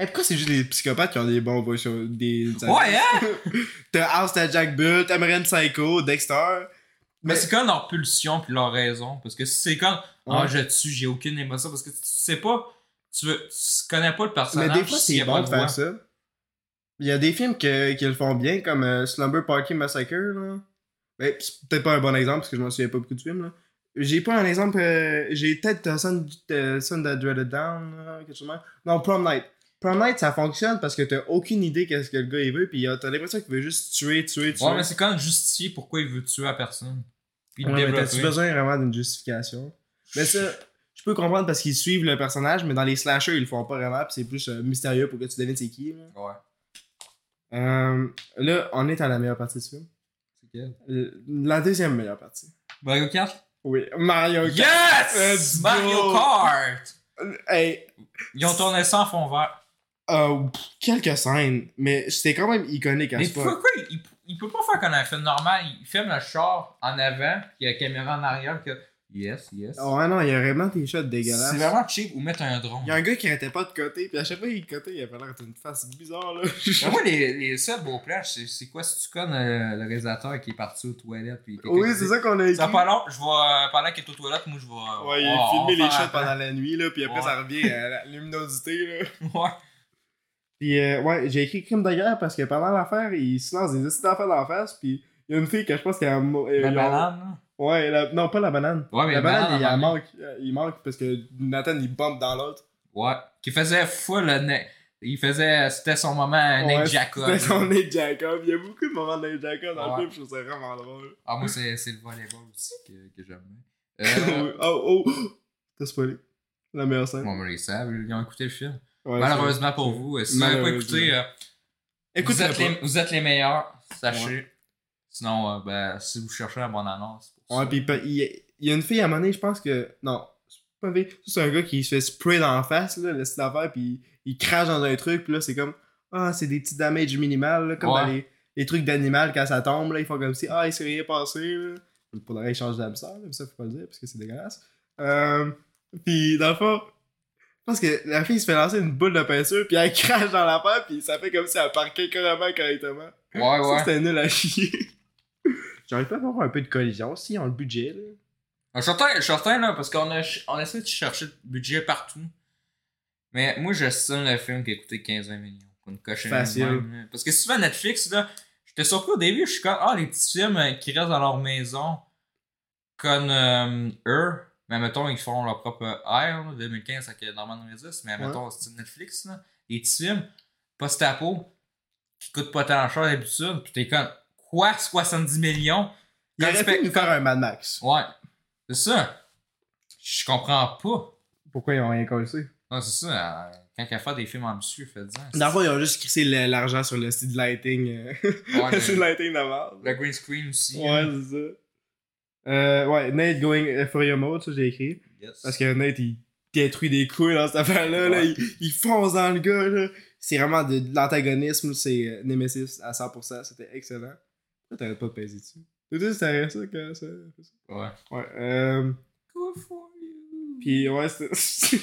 Et pourquoi c'est juste les psychopathes qui ont des bons voix sur des. Ouais, hein? T'as House, t'as Jack Bull, t'as Psycho, Dexter. Mais c'est comme leur pulsion puis leur raison. Parce que si c'est comme, ah, Ouais. je tue, j'ai aucune émotion. Parce que tu sais pas, tu, veux, tu connais pas le personnage. Mais des fois, c'est bon de voix. faire ça. Il y a des films que- qui le font bien, comme euh, Slumber Party Massacre. Là. Ben, c'est peut-être pas un bon exemple parce que je m'en souviens pas beaucoup de films. Là. J'ai pas un exemple. euh, J'ai peut-être euh, Sun, euh, Sun that Dreaded Down. là, quelque chose. Non, Prom Night. Prom Night, ça fonctionne parce que t'as aucune idée qu'est-ce que le gars il veut, puis euh, t'as l'impression qu'il veut juste tuer, tuer, tuer. Ouais, mais c'est quand même justifier pourquoi il veut tuer la personne. Puis Ouais, mais t'as-tu besoin vraiment d'une justification? Mais ça, je peux comprendre parce qu'ils suivent le personnage, mais dans les slashers, ils le font pas vraiment, pis c'est plus euh, mystérieux pour que tu devines c'est qui. Là. Ouais. Euh, là, on est à la meilleure partie du film. C'est quel? Euh, La deuxième meilleure partie. Mario Kart? Oui, Mario Kart. Yes! Let's Mario go! Kart! Hey, Ils ont tourné ça en fond vert. euh, quelques scènes, mais c'était quand même iconique à Mais ce point. pourquoi il, il, il peut pas faire comme un film normal? Il filme le char en avant, puis il y a la caméra en arrière, que yes, yes. Oh, ouais, non, il y a vraiment des shots dégueulasses. C'est vraiment cheap ou mettre un drone. Il y a un gars qui arrêtait pas de côté, puis à chaque fois qu'il cotait, il avait l'air d'une face bizarre, là. Mais moi, les, les seuls beaux plages, c'est, c'est quoi si tu connais euh, le réalisateur qui est parti aux toilettes? Puis oui, c'est ça qu'on a écrit. Ça pas long, je vais, euh, pendant qu'il est aux toilettes, moi je vais. Ouais, il a filmé les shots pendant la nuit, là, puis après Ouais. ça revient à la luminosité, là. Ouais. Puis, euh, ouais, j'ai écrit crime de guerre parce que pendant l'affaire, il se lance des d'affaires d'en face, puis il y a une fille que je pense qu'elle a. euh, La banane, là. Ouais, la- non, pas la banane. Ouais, mais la la banane, banane, il, elle manque, euh, il manque parce que Nathan, il bombe dans l'autre. Ouais. Qui faisait full. le Il faisait. C'était son moment Ouais, Nate Jacob. C'était son Nate Jacob. Il y a beaucoup de moments de Nate Jacob dans Ouais. le film, je trouve ça vraiment drôle. Ah, moi, c'est, c'est le volleyball aussi que, que j'aime bien. Euh, oh, oh, t'as spoilé. La meilleure scène. Bon, mais ils savent, ils ont écouté le film. Ouais, Malheureusement pour vous, euh, si vous n'avez pas écouté, euh, vous, êtes les, vous êtes les meilleurs, sachez. Sinon, euh, ben, si vous cherchez la bonne annonce, Ouais, pis il y, a- il une fille à un moment donné, je pense que. Non, c'est pas une fille. C'est un gars qui se fait spray dans la face, là, le style d'affaires, pis il, il crache dans un truc, pis là, c'est comme. Ah, c'est des petits damage minimal, là, comme Ouais. dans les, les trucs d'animal quand ça tombe, là, ils font comme si. Ah, il s'est rien passé, là. Pour le reste, ils changent d'hamster, ça, faut pas le dire, parce que c'est dégueulasse. Euh, pis dans le fond. Je pense que la fille se fait lancer une boule de peinture, puis elle crache dans l'affaire, puis ça fait comme si elle parquait carrément correctement. Ouais, Ça, ouais. c'était nul à chier. J'aurais pas avoir un peu de collision, si, on le budget, là. Je suis certain- je certain, là, parce qu'on a, on essaie de chercher le budget partout. Mais moi, j'estime le film qui a coûté 15-20 millions. Pour une cochonnerie Facile. même. Parce que souvent, Netflix, là, j'étais surpris au début, je suis comme, ah, les petits films euh, qui restent dans leur maison, comme euh, eux, mais mettons, ils font leur propre Air, là, 2015, ça que Norman Reedus, mais Ouais. mettons, c'est Netflix, là, les petits films, post-apo, qui coûtent pas tant cher d'habitude, pis t'es comme, quoi, 70 millions? Il aurait pu nous faire un Mad Max. Ouais, c'est ça. Je comprends pas. Pourquoi ils ont rien cassé? Non, c'est ça. euh, Quand il a fait des films ambitieux, faites-en. Dans le fond, ils ont juste crissé l'argent sur le style lighting. euh, Ouais, le style le, lighting de le green screen aussi. Ouais, hein. c'est ça. Euh, ouais, Nate going Euphoria mode, ça j'ai écrit. Yes. Parce que Nate, il détruit des couilles dans cette affaire-là. Là, il, il fonce dans le gars. C'est vraiment de, de l'antagonisme. C'est Nemesis à 100%. C'était excellent. T'arrêtes pas de peser dessus. Toi, c'était ça quand ça. Ouais. Ouais. Euh, Good for you. Pis ouais, c'était. ça,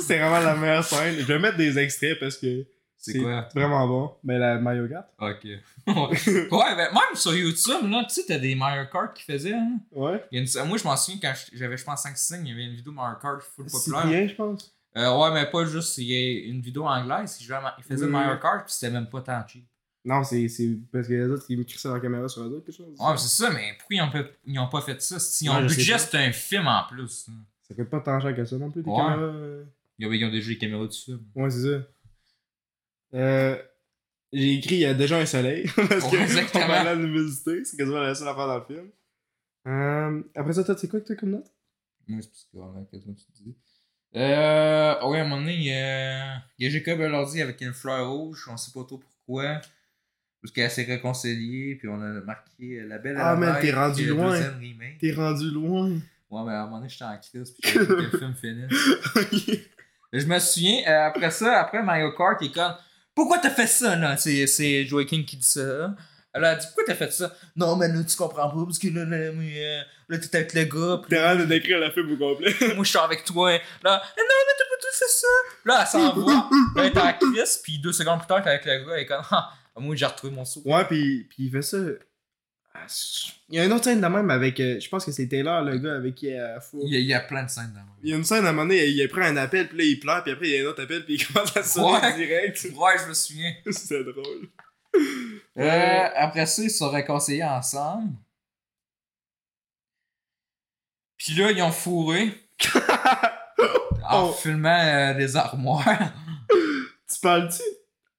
c'est vraiment la meilleure scène. Je vais mettre des extraits parce que C'est quoi? vraiment bon. Mais la Mario Kart. Ok. ouais, ben, même sur YouTube, là, tu sais, t'as des Mario Kart qui faisaient. Hein? Ouais. Il y a une- Moi, je m'en souviens quand j'avais, je pense, 5 signes, il y avait une vidéo Mario Kart full populaire. Cyprien, je pense. Euh, ouais, mais pas juste. Il y a une vidéo anglaise. Il, jouait à Ma- il faisait Oui, Mario. Kart, puis c'était même pas tant cheap. Non, c'est c'est parce que les autres, ils crissent la caméra sur eux autres, quelque chose. Ouais, mais c'est ça, mais pourquoi ils ont pas, ils ont pas fait ça? S'ils ont Ouais, budget, c'est un film en plus. Ça coûte pas tant cher que ça non plus, des Ouais. caméras. euh. Ils ont, ils ont déjà les caméras du film. Ouais, c'est ça. Euh, J'ai écrit il y a déjà un soleil. parce Ouais, que exactement. on luminosité. C'est quasiment la seule affaire dans le film. Euh, après ça, toi, c'est quoi que t'as comme note? Moi, c'est parce que, voilà, qu'est-ce que tu dis? Euh, ouais, à un moment donné, il y a, il y a Jacob Elordi avec une fleur rouge, on sait pas trop pourquoi. Parce qu'elle s'est réconciliée, puis on a marqué La Belle Ah, Mer, t'es rendu le loin. T'es rendu loin. Ouais, mais à un moment donné, j'étais en crise, puis j'ai que le film finisse. Je me souviens, euh, après ça, après Mario Kart, il est comme Pourquoi t'as fait ça, là C'est, Joaquin qui dit ça. Elle a dit pourquoi t'as fait ça? Non, mais là, tu comprends pas, parce que là, là, mais, euh, là t'es avec le gars, T'es en train de décrire la film au complet. moi je suis avec toi. Là, Eh non, mais t'as pas tout fait ça. Là, elle s'en va. Là, elle est à Chris, puis deux secondes plus tard, t'es avec le gars, elle est comme, ah, moi j'ai retrouvé mon sou. Ouais, pis, pis il fait ça. Ah, Il y a une autre scène de même avec. euh, je pense que c'est Taylor, le gars avec qui elle fout. Il y, a, il y a plein de scènes dans Il y a une scène à un moment donné, il, il prend un appel, puis là il pleure, puis après il y a un autre appel, puis il commence à sonner Ouais. direct. Ouais, je me souviens. C'était drôle. Euh, après ça, ils se sont réconciliés ensemble. Puis là, ils ont fourré en Oh. filmant euh, les armoires. Tu parles-tu?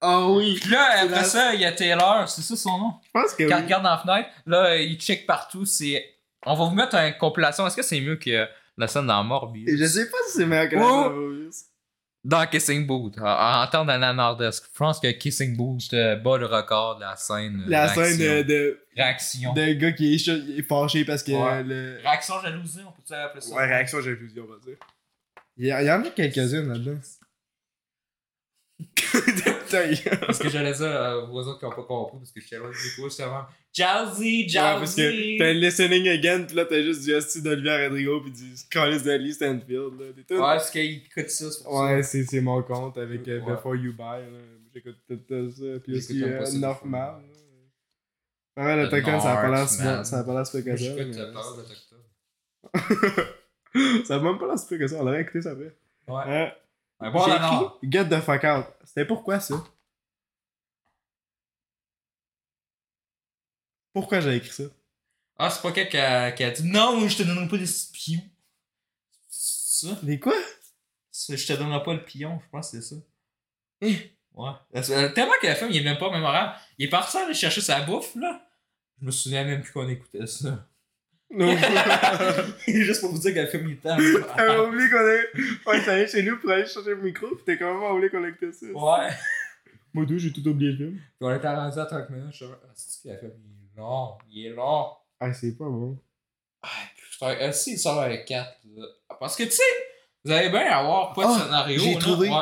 Ah oui. Puis là, après la- ça, il y a Taylor, c'est ça son nom? Je pense que Quand oui. regarde dans la fenêtre, là, il check partout. C'est... On va vous mettre une compilation. Est-ce que c'est mieux que la scène dans Morbius? Je sais pas si c'est meilleur que la Oh. Morbius. Dans Kissing Booth, en, en temps d'Anna Nordesque. Je pense que Kissing Booth euh, bat le record de la scène. euh, La scène de, de, Réaction. de gars qui est, est fâché parce que Ouais. le. Réaction jalousie, on peut appeler ça? Ouais, réaction jalousie, on va dire. Il y en a quelques-unes là-dedans. Parce que j'allais dire euh, aux autres qui ont pas compris, parce que j'étais loin du coup, j'étais vraiment Jazzy, Ouais, parce que t'as listening again, pis là t'as juste du hostie d'Olivier Rodrigo pis du Callis de Lee Stanfield. Là. Ouais, parce qu'il écoute ça, Ouais, c'est, c'est mon compte avec euh, Ouais. Before You Buy. Là. J'écoute tout, ça. J'écoute aussi euh, Northman. Là. Ouais, le Token, ça a pas l'air ça a pas l'air ça. J'écoute la de a même pas l'air peu que ça. On aurait écouté ça après. Ouais. Euh, Un bon J'ai écrit Get the fuck out. C'était pourquoi ça? Pourquoi j'ai écrit ça? Ah, c'est pas quelqu'un qui a, qui a dit non, je te donnerai pas des pions. C'est ça? Des quoi? C'est- Je te donnerai pas le pion, je pense que c'est ça. Eh. Ouais. Euh, Tellement que la film, il est même pas mémorable. Il est parti aller chercher sa bouffe, là. Je me souviens même plus qu'on écoutait ça. Non. Juste pour vous dire que le film il était. J'avais oublié qu'on est. Ouais, ça allait chez nous pour aller chercher le micro, pis t'es quand même oublié qu'on écoutait ça. Ouais. Moi, tout, j'ai tout oublié le film. Puis on était rendu à 30 minutes, je suis ah, c'est-tu que la film il est long, il est long. Ah, c'est pas bon. Ah, putain, euh, si, il sort avec 4. Parce que tu sais, vous allez bien avoir pas de Ah, scénario. j'ai trouvé. Ouais.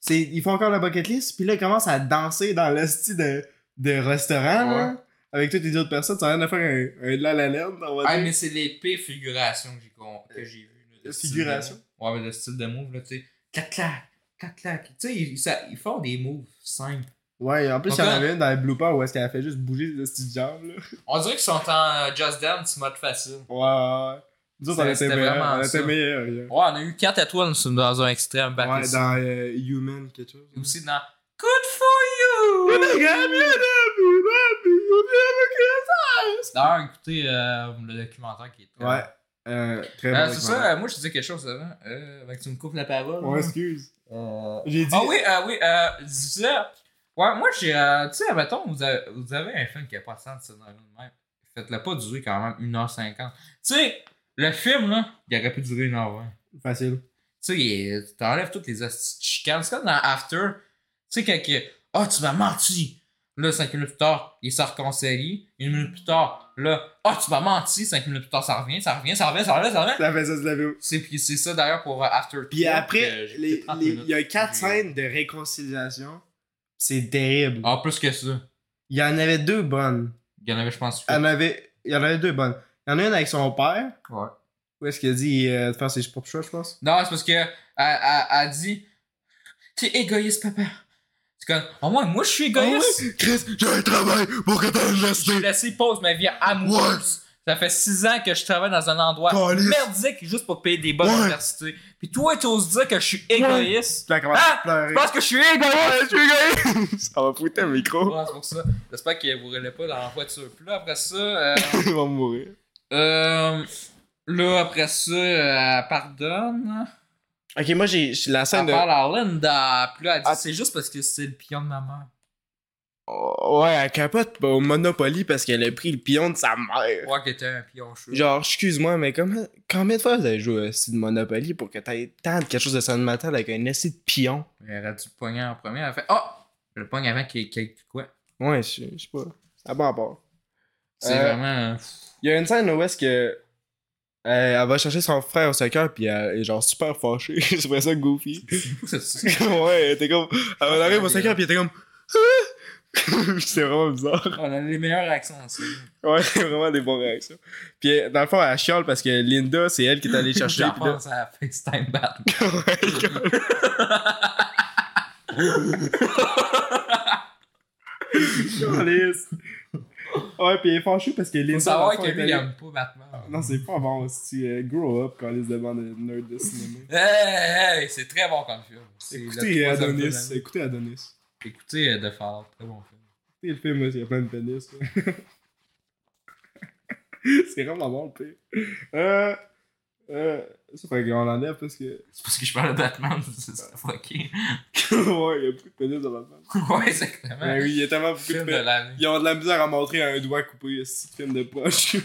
C'est, ils font encore la bucket list, puis là, ils commencent à danser dans style de, de restaurant, là, avec toutes les autres personnes. Ça a rien à faire un, un La La Land, on va Ah, dire. mais c'est les pires figurations que j'ai que j'ai vues. là, de style Figuration? de move. Ouais, mais le style de move, là, tu sais. Clac, clac, clac, clac. Tu sais, ils, ça- ils font des moves simples. Ouais, en plus, il y en avait une dans le blooper où est-ce qu'elle a fait juste bouger le style jambes, là. On dirait qu'ils sont en euh, Just Dance mode facile. Ouais, ouais. Nous autres, on était meilleurs. était meilleurs. Ouais, on a eu 4 étoiles dans un extrême back Ouais, dans euh, Human, quelque chose. Et aussi dans Good for you! D'ailleurs, écoutez euh, le documentaire qui est très Ouais. Euh, très Euh, bon. c'est ça, euh, moi je disais quelque chose avant. Euh, avant que tu me coupes la parole. Ouais, là. excuse. Euh, J'ai dit. Ah oui, euh, oui, euh, je disais. Ouais, moi j'ai. euh, tu sais, mettons, vous avez, vous avez un film qui a pas de sens de scénario de même. Faites-le pas durer quand même 1h50. Tu sais, le film là, il aurait pu durer 1h20. Facile. Tu sais, il est- t'enlèves toutes les hosties de chicanes. C'est comme dans After. Tu sais, quand que. Ah, tu m'as menti! Là, 5 minutes plus tard, il s'est réconcilié. Une minute plus tard, là, ah, tu m'as menti! 5 minutes plus tard, ça revient, ça revient, ça revient, ça revient, ça revient. Ça fait ça. C'est puis c'est ça d'ailleurs pour euh, After. Puis 3, après, que j'ai les- écouté 30 les- minutes. il y a quatre scènes de réconciliation. C'est terrible. Ah, plus que ça. Il y en avait deux bonnes. Il y en avait, je pense. Il y en avait, il y en avait deux bonnes. Il y en a une avec son père. Ouais. Où est-ce qu'il a dit euh, de faire ses propres choix, je pense? Non, c'est parce que elle, elle, elle dit T'es égoïste, papa. C'est comme Au moins, moi, je suis égoïste. Ah Chris, j'ai un travail pour que t'aies le J'ai laissé pause ma vie amoureuse. Ça fait six ans que je travaille dans un endroit merdique juste pour payer des bonnes Ouais. universités. Puis toi, tu oses dire que je suis égoïste? Commence Ah! à pleurer. Je pense que je suis égoïste? je suis égoïste. Ça va foutre le micro. Ouais, c'est pour ça. J'espère que vous roulez pas dans la voiture. Puis là, après ça, euh, Il va mourir. euh, là, après ça, euh, pardonne. Ok, moi j'ai la scène Elle de. parle à Linda. Puis là, elle dit Ah. c'est juste parce que c'est le pion de ma mère. Oh, ouais, elle capote au Monopoly parce qu'elle a pris le pion de sa mère. Ouais, qui était un pion chaud. Genre, excuse-moi, mais comment, combien de fois vous avez joué ce de Monopoly pour que t'aies tant de quelque chose de sentimental avec un essai de pion? Elle aurait dû le pogner en premier. Elle fait Oh Je le pogne avant qu'il qu'il quoi Ouais, je sais pas. Ça bon à part. C'est Euh, vraiment. euh, Il y a une scène où est-ce que. Elle va chercher son frère au soccer puis elle est genre super fâchée. c'est pour ça Goofy. C'est c'est ça. ouais, elle était comme. Elle arrive au soccer puis elle était comme. Ah! C'était vraiment bizarre. On a les meilleures réactions aussi. Ouais, vraiment des bonnes réactions. Puis euh, dans le fond, elle chiale parce que Linda, c'est elle qui est allée chercher. J'en puis là- pense à FaceTime Batman. Calisse. Ouais, puis elle est fâchée parce que Linda. Faut savoir que lui, il aime pas Batman. Non, c'est pas bon aussi. euh, grow up quand ils se demandent de nerd de cinéma. Hey, hey, c'est très bon comme film. C'est Écoutez Adonis. Écoutez Adonis. Écoutez euh, The Fallout, très bon film. Écoutez le film, il y a plein de pénis. c'est vraiment bon, le pire. Euh. Euh. Ça fait qu'on l'enlève parce que. C'est parce que je parle de Batman, c'est ça, fucké. ouais, il y a beaucoup de pénis dans Batman. ouais, exactement. Ben oui, il y a tellement beaucoup de de pénis. Ils ont de la misère à montrer un doigt coupé, ce film de poche.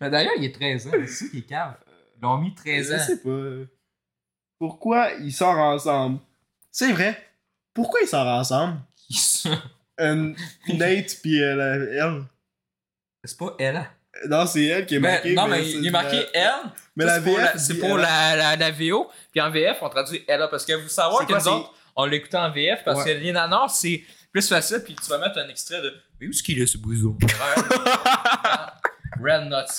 Mais d'ailleurs, il est 13 ans, c'est ça qui est cave. Ils l'ont mis 13 Je ans. sais pas. Pourquoi ils sortent ensemble? C'est vrai. Pourquoi ils sortent ensemble? Euh, Nate pis euh, la- elle. C'est pas elle. Non, c'est elle qui est Mais, marquée. non, mais il est marqué elle. Mais la c'est pour, VF, la, c'est pour la, la, la VO. Puis en VF, on traduit elle parce que vous savez que nous autres, on l'écoutait en VF parce Ouais. que Lina Nord, c'est plus facile. Puis tu vas mettre un extrait de. Mais où est-ce qu'il est ce bouson Red Notice.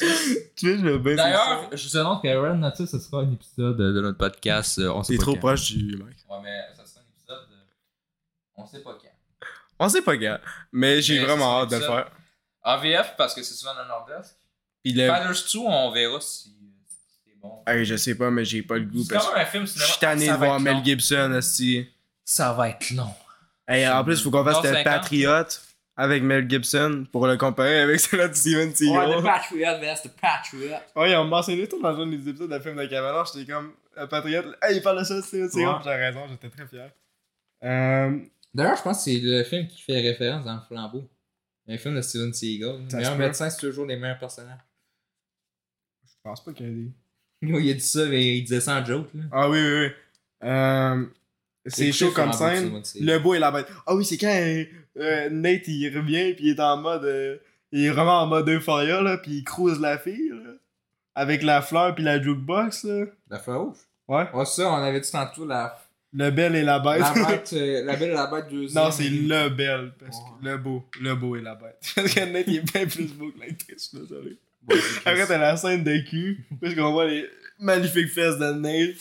Tu sais, je veux bien D'ailleurs, je vous annonce que Red Notice, ce sera un épisode de, notre podcast. euh, on sait pas trop quand. proche du mec. Ouais, mais ça sera un épisode de. On sait pas quand. On sait pas quand, mais j'ai vraiment hâte de le faire. En VF parce que c'est souvent dans le Nord-Est. Puis le... 2, on verra si c'est bon. Hey, je sais pas, mais j'ai pas le goût C'est quand que même un film je cinéma. suis tanné de voir Mel. Gibson, aussi. Ça va être long. Hey, en plus, faut qu'on fasse le. Patriote avec Mel Gibson pour le comparer avec celui de Steven Seagal. Ouais, The Patriot, c'est The Patriot. Ouais, on mentionné tout dans le des épisodes de film de Cavalier. J'étais comme, le hey, il parle de ça, Steven Seagal. Ouais. J'ai raison, j'étais très fier. Euh, D'ailleurs, je pense que c'est le film qui fait référence dans le flambeau. Un film de Steven Seagal. Le meilleur médecin, c'est toujours les meilleurs personnages. je pense pas qu'il y a des. Il a dit ça, mais il disait ça en joke. Là. Ah oui, oui, oui. Euh, c'est chaud comme scène. Le beau et la bête. Ah oui, c'est quand euh, euh, Nate il revient puis il est en mode. euh, il est vraiment en mode euphoria là, puis il croise la fille là. Avec la fleur puis la jukebox là. La fleur rouge? Ouais. Ouais, ça, on avait dit tantôt la, Le bel et la bête. la bête, euh, la belle et la bête deuxième. non, c'est le bel. Parce Ouais. que le beau. Le beau et la bête. Parce que Nate il est bien plus beau que l'actrice, je suis désolé. Après t'as la scène de cul. Parce qu'on voit les magnifiques fesses de Nate.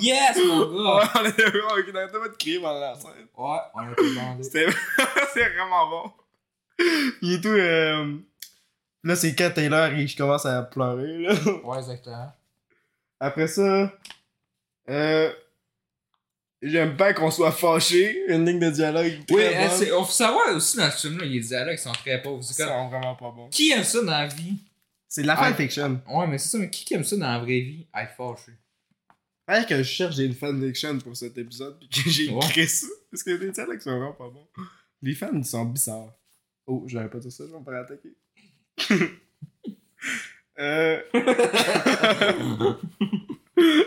Yes, mon gars! on était pas de crier pendant la scène. Ouais, on a tout demandé. C'est vraiment bon. Il est tout. Euh... Là, c'est quand Taylor et je commence à pleurer. Là. Ouais, exactement. Après ça, euh... j'aime pas qu'on soit fâché. Une ligne de dialogue. Très Oui, bonne. c'est- on faut savoir aussi dans ce film-là, les dialogues sont très pauvres. C'est sont vraiment pas bons. Qui aime ça dans la vie? C'est de la Ah. fanfiction. Ouais, mais c'est ça, mais qui aime ça dans la vraie vie? Être fâché. Fait que je cherche des fanfiction pour cet épisode puis que j'ai Ouais. écrit ça. Parce que les dialogues sont vraiment pas bons. Les fans sont bizarres. Oh, j'avais pas dit ça, je vais me faire attaquer. euh.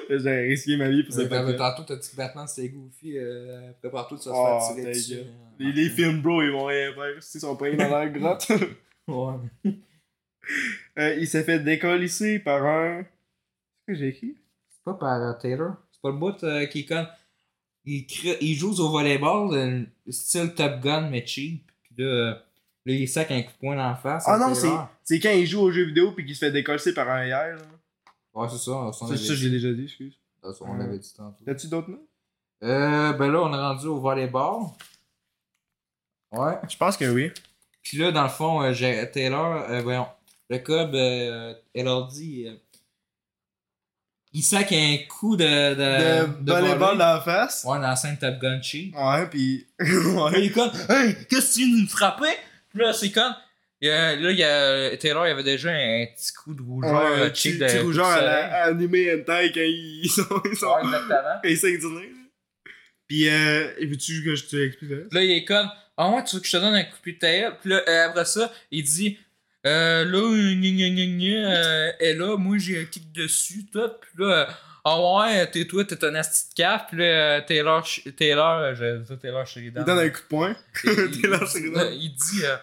J'ai risqué ma vie pour affaire. tantôt, t'as dit que Batman c'était goofy. Euh, Prépare-toi, tu vas Oh, se faire ta tirer dessus. gueule. Les, les films bro, ils vont rien faire. Ils sont pas dans leur grotte. Ouais. Euh, il s'est fait décolisser par un. Qu'est-ce que j'ai écrit? C'est pas par euh, Taylor. C'est pas le bout euh, qui est comme. Il, crée- il joue au volleyball, euh, style Top Gun, mais cheap. Puis là, euh, là il sac un coup de poing dans la face. Ah non, c'est quand il joue aux jeux vidéo puis qu'il se fait décolisser par un hier. là. Ouais, c'est ça. Ça, on Ça, ça, j'ai dit. déjà dit, excuse. Ça, on l'avait dit tantôt. T'as-tu d'autres noms? Euh, ben là, on est rendu au volleyball. Ouais. Je pense que oui. Puis là, dans le fond, euh, j'ai- Taylor, euh, voyons, le Cobb, euh, elle leur dit. euh, il sac un coup de. De, de, volleyball volley. dans la face? Ouais, dans la scène Top Gun cheap. Ouais, pis. Là, ouais. il est comme, hey, qu'est-ce que tu viens de me frapper? Puis là, c'est comme, il y a- là, il y a, Taylor, il avait déjà un petit coup de rougeur Ouais, euh, un petit de. petit rougeur à la à animé hentai quand ils sont. Ils sont. Ouais, exactement. Ils là. Pis, euh. Veux-tu que je te explique ça? Là, il est comme, ah ouais, tu veux que je te donne un coup de taille? Puis là, euh, après ça, il dit, euh, là, gna gna gna gna, euh, et là, moi, j'ai un kick dessus, tout. Puis là, euh, ah ouais, t'es toi, t'es un asti de caf. Puis là, euh, Taylor, Taylor, euh, je vais dire Taylor Sheridan. Il donne un coup de poing. Il- Taylor il- Sheridan. Il dit, euh,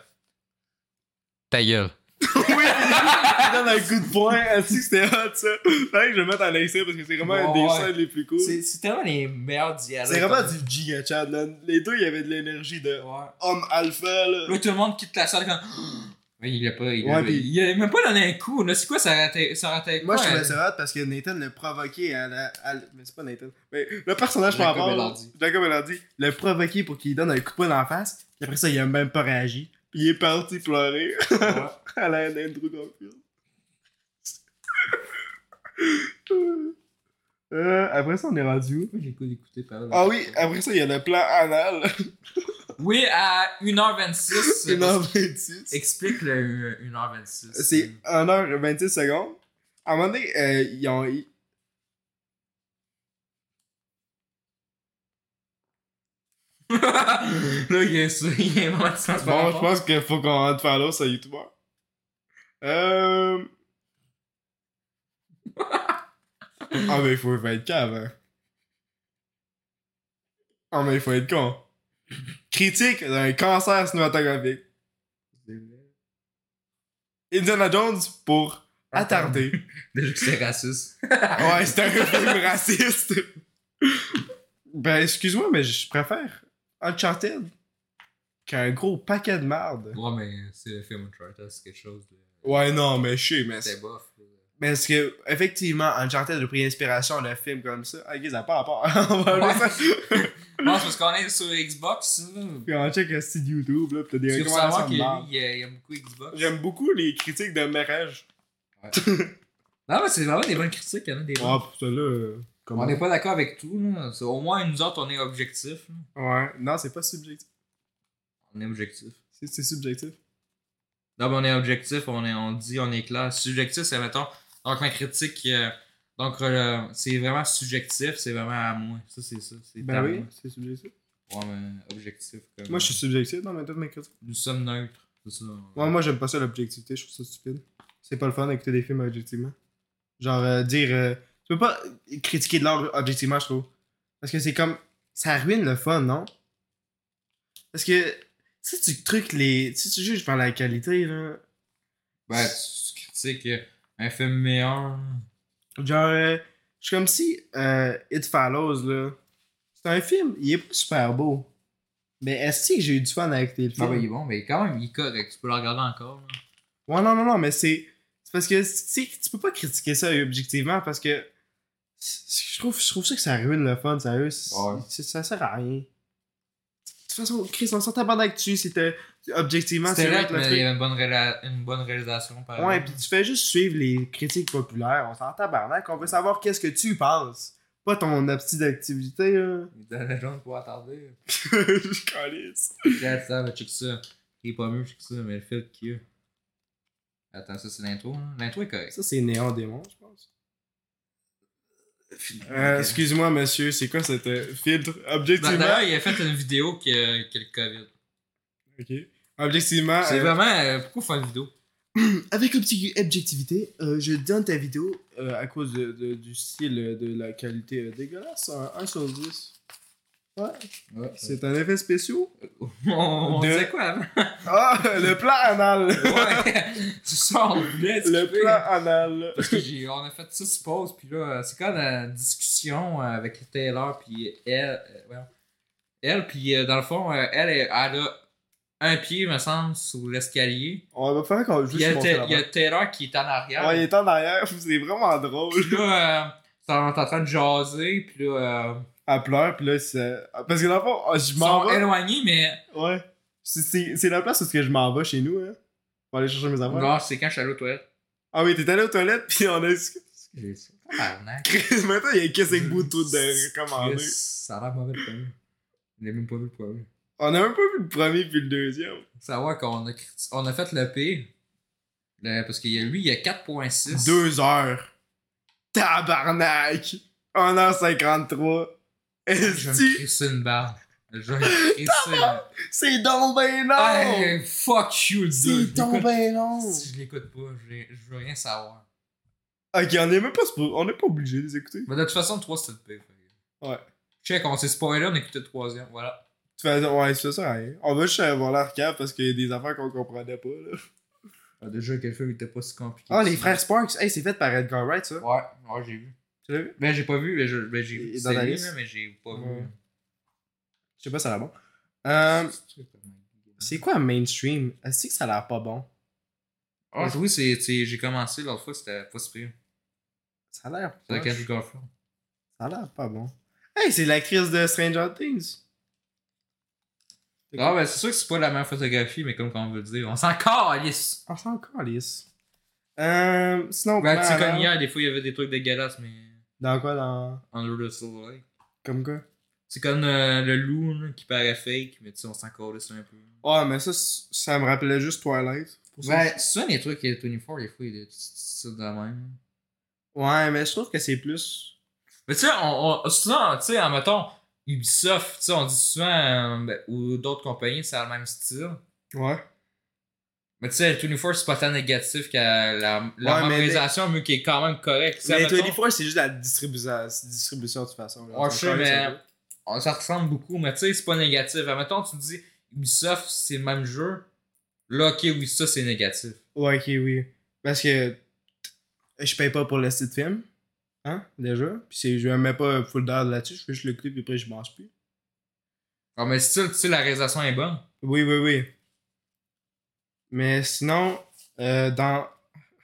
ta gueule. oui, il donne un coup de poing. Est-ce que c'était hot, ça? Fallait que je le mette en extrait parce que c'est vraiment un des ouais. scènes les plus cool. C'est c'est tellement les meilleurs dialogues. C'est vraiment du giga chat, là. Les deux, il y avait de l'énergie de Ouais. homme alpha, là. Là, tout le monde quitte la salle comme. Mais il a pas. Il, a, Ouais, puis- il a même pas donné un coup. Là, c'est quoi ça été- ça aurait été Moi, je quoi, trouvais ça hot parce que Nathan l'a provoqué à la. à la- Mais c'est pas Nathan. Mais le personnage Jacob par rapport. Elordi. Jacob Elordi. L'a provoqué pour qu'il donne un coup de poing dans la face. Puis après ça, il a même pas réagi. Puis il est parti pleurer Ouais. à la Andrew Garfield. Euh, après ça, on est rendu où? J'ai d'écouter par là. Ah oui, après ça, il y a le plan anal. Oui, à 1h26. 1h26. Explique le 1h26. C'est 1h26 secondes. À un moment donné, euh, ils ont. ils- là, il y a ça. Il y a vraiment de sens Bon, je pense qu'il faut qu'on rentre follow sur YouTuber. Euh. ah, mais il faut être cave, hein. Ah, mais il faut être con. Critique d'un cancer cinématographique. Indiana Jones pour attardé. Déjà que c'est raciste. ouais, c'est un film raciste. ben, excuse-moi, mais je préfère Uncharted qu'un gros paquet de marde. Ouais, mais c'est le film Uncharted, c'est quelque chose de. Ouais, non, mais je sais, mais C'est bof. Mais est-ce que, effectivement, Uncharted a pris inspiration d'un film comme ça? Ah, ça n'a pas rapport. on va enlever ça. Non, c'est parce qu'on est sur Xbox. Puis on check le site YouTube, là, pis t'as des Tu recommandations que de lui, marde. il a- il aime beaucoup Xbox. J'aime beaucoup les critiques de marrage. Non, mais c'est vraiment des bonnes critiques, il y en a des bonnes. Ah, pour ça, là, euh, comment? On n'est pas d'accord avec tout, là. Au moins, nous autres, on est objectifs. là. Ouais, non, c'est pas subjectif. On est objectif. C'est subjectif. Non, mais on est objectif, on, est, on dit, on est clair. Subjectif, c'est, mettons, donc ma critique, euh, donc euh, c'est vraiment subjectif, c'est vraiment à moi. Ça, c'est ça. Ben oui, c'est subjectif. Ouais, mais objectif. Comme, Moi, je suis subjectif dans toutes mes critiques. Nous sommes neutres. C'est ça. Ouais, moi, j'aime pas ça, l'objectivité. Je trouve ça stupide. C'est pas le fun d'écouter des films objectivement. Genre, euh, dire. Tu peux pas critiquer de l'art objectivement, je trouve. Parce que c'est comme. Ça ruine le fun, non? Parce que. Si tu truques les. Si tu juges par la qualité, là. Ben, tu, critiques euh, un film meilleur. Genre, euh, je suis comme si. euh, It Follows, là. C'est un film, il est pas super beau. Mais est-ce que j'ai eu du fun avec tes Ah, films? ben, il est bon, mais quand même, il est correct. Tu peux le regarder encore. là. Ouais, non, non, non, mais c'est. C'est parce que, tu sais, tu peux pas critiquer ça objectivement parce que. C'est- Je trouve, je trouve ça que ça ruine le fun, sérieux. c'est- Ouais. c'est- Ça sert à rien. De toute façon, Chris, on s'en tabarnak dessus, c'était. Objectivement, C'était vrai mais il y avait une bonne, réla- une bonne réalisation. Par Ouais, pis tu fais juste suivre les critiques populaires, on s'en tabarnak, on veut savoir qu'est-ce que tu penses. Pas ton absti d'activité, là. Dans la jaune pour attarder. Je calisse. Regarde ça, ben, check ça. Il est pas mieux, check ça, mais le filtre qu'il y a. Attends, ça c'est l'intro. hein? L'intro est correcte. Ça, c'est Néon Démon, je Euh, excuse-moi, monsieur, c'est quoi cet euh, filtre? Objectivement. D'ailleurs, il a fait une vidéo qui a, qui a le COVID. Ok. Objectivement. C'est euh, vraiment. euh, pourquoi faire une vidéo? Avec objectivité, euh, je donne ta vidéo euh, à cause de, de- du style, de la qualité euh, dégueulasse, un 1 sur 10. Ouais, Ouais. c'est un effet spécial. On, on De- disait quoi avant? Ah, le plan anal. Ouais on voulait le discuter. plan anal. Parce que j'ai, on a fait ça sur pause, puis là, c'est quand la discussion euh, avec Taylor, puis elle, euh, ouais. elle, puis euh, dans le fond, euh, elle, elle, elle a un pied, me semble, sur l'escalier. On va faire qu'on il y, a il y a Taylor qui est en arrière. Ouais, il est en arrière, c'est vraiment drôle. Puis là, euh, t'es en t'es en train de jaser, puis là, euh, Elle pleure, pis là, c'est. Parce que dans le fond, ah, je ils m'en sont vais. éloignés, mais Ouais. C'est- C'est c'est la place où que je m'en vais chez nous, hein. Pour aller chercher mes affaires. non, c'est quand je suis allé aux toilettes. Ah oui, t'es allé aux toilettes, pis on a. J'ai ça. Tabarnak. Chris, maintenant, il y a qu'est-ce que bout de tout de recommander? Ça a l'air mauvais le premier. Il a même pas vu le premier. On a même pas vu le premier puis le deuxième. savoir qu'on a, on a fait le P. Le- parce qu'il y a lui, il y a 4.6. Deux heures. Tabarnak! 1h53. Je vais me crisser une barre. Je vais me. C'est donc ben non! Hey, fuck you, le C'est deux. donc ben non! Si je l'écoute pas, je, veux rien savoir. Ok, on est même pas, on est pas obligé de les écouter. Mais de toute façon, le 3 c'était le P. fait que- Ouais. Check, on s'est spoilé, on écoutait le troisième. Voilà. Tu fais, ouais, c'est ça, rien. On va juste euh, voir l'arcade parce qu'il y a des affaires qu'on comprenait pas, là. Ah, déjà que le film était pas si compliqué. Ah, les frères Sparks. Hey, c'est fait par Edgar Wright, ça. Ouais, ouais, j'ai vu. Vu? Ben, j'ai pas vu, mais je- ben, j'ai Et vu. dans c'est la lui, liste? là, mais j'ai pas Ouais. vu. Je sais pas, ça a l'air bon. Euh, c'est quoi mainstream? Est-ce que ça a l'air pas bon? Ah, oui, c'est, c'est- j'ai commencé l'autre fois, c'était pas si pire. Ça a l'air C'était poche. Andrew Garfield. Ça a l'air pas bon. Hey, c'est l'actrice de Stranger Things. Ah, ben, c'est sûr que c'est pas la même photographie, mais comme on veut dire, on s'en calisse. On s'en calisse. Euh, sinon, Ben, tu comme hier, des fois, il y avait des trucs dégueulasses, mais. Dans quoi? Dans... Under the Silver Lake. Comme quoi? C'est comme euh, le loup, là, qui paraît fake, mais tu sais, on s'en calisse un peu. Ouais, mais ça, ça me rappelait juste Twilight. Pour ça, Ben, c'est ça, les trucs, euh, 24, des fois, il des ça de la même. Ouais, mais je trouve que c'est plus. Mais tu sais, on, on, souvent, tu sais, en mettons, Ubisoft, tu sais, on dit souvent, euh, ben, ou d'autres compagnies, c'est le même style. Ouais. Mais tu sais, 24, c'est pas tant négatif que la, la Ouais, mais qui est quand même correcte. Mais mettons, 24, c'est juste la distribution, distribution de toute façon. là. Ouais, je sais, mais ça. on- ça ressemble beaucoup, mais tu sais, c'est pas négatif. Mettons, tu dis Ubisoft, c'est le même jeu. Là, ok, oui, ça, c'est négatif. Ouais, ok, oui. Parce que je paye pas pour le site film. Hein, déjà. Puis je mets pas full d'heure là-dessus. Je fais juste le clip et après je mange plus. Ah, mais style, tu sais, la réalisation est bonne. Oui, oui, oui. Mais sinon, euh, dans.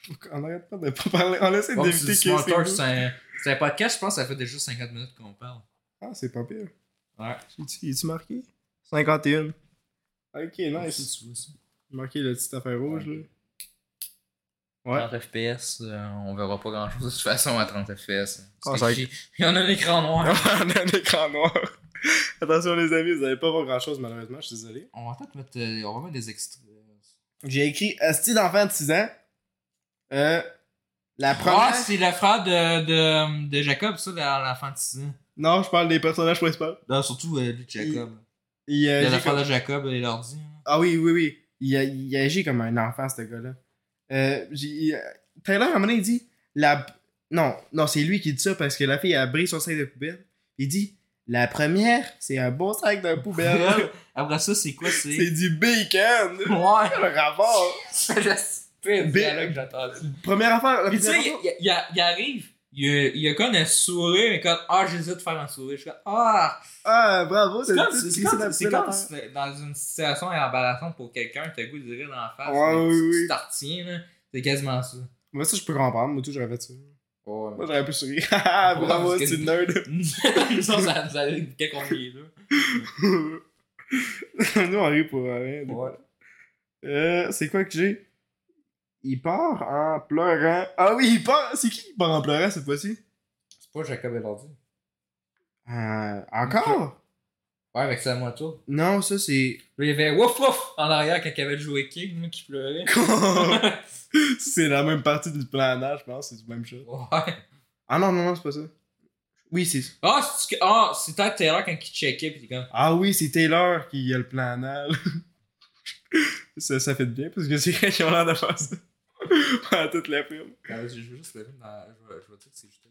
On arrête pas de pas parler. On essaie d'éviter c'est que c'est. c'est un, c'est un podcast, je pense, ça fait déjà 50 minutes qu'on parle. Ah, c'est pas pire. Ouais. Es-tu es-tu marqué? 51. Ok, Si nice. tu vois ça. Marqué la petite affaire rouge là. Ouais. 30 FPS, euh, on verra pas grand chose de toute façon à 30 FPS. Ah, ça j'ai- Il y en a un écran noir. on a un écran noir. Attention les amis, vous allez pas voir grand chose malheureusement, je suis désolé. on va peut-être mettre, euh, on va mettre des extraits. J'ai écrit Asti d'enfant de 6 ans. Euh, la première. Ah, c'est le frère de, de, de Jacob, ça, dans l'enfant de 6 ans. non, je parle des personnages principaux. Non, surtout euh, lui, Jacob. Il, euh, Il y a j'ai le frère comme- de Jacob et l'ordi. hein. Ah oui, oui, oui. Il, agit comme un enfant, ce gars-là. Euh, il- Tyler, à un moment donné, il dit la... Non, non, c'est lui qui dit ça parce que la fille a brisé son sac de poubelle. Il dit La première, c'est un bon sac de poubelle. Après ça, c'est quoi? c'est? C'est. du bacon. Ouais! Le rapport. C'est le stupide Bé- dialogue que j'ai entendu. Première affaire. La Puis tu sais, il, il- il- il arrive, il, a- il a comme un sourire, mais comme Ah, j'hésite de faire un sourire. Je suis comme Ah! Ah, bravo. C'est comme, c'est comme, c'est comme à si t'es dans une situation embarrassante pour quelqu'un, t'as le goût de dire dans la face. Ouais, mais oui, tu- oui. Tu t'en retiens, là. C'est quasiment ça. Moi, ça, je peux comprendre. Moi, tout, j'aurais fait ça. Ouais, Moi, j'aurais pu sourire. Bravo, c'est une nerd. ça, ça, ça est là. Nous, on rit pour rien. Euh, c'est quoi que j'ai? Il part en pleurant. Ah oui, il part. C'est qui qui part en pleurant cette fois-ci? C'est pas Jacob Elordi. euh, Encore? Ouais, avec sa moto. Non, ça c'est. Là, il y avait Wouf Wouf en arrière quand il avait joué King, qui pleurait. c'est la même partie du planage, je pense. C'est du même chose. Ouais. Ah non, non, non, c'est pas ça. Oui, c'est. Ah, c'est ah, c'est peut-être Taylor quand il checkait, pis comme. Ah oui, c'est Taylor qui a le planage. ça, ça fait de bien parce que c'est quand ils ont l'air de faire ça. Pendant toute la film. Ah, je veux juste le mettre dans. Je vais, dire que c'est juste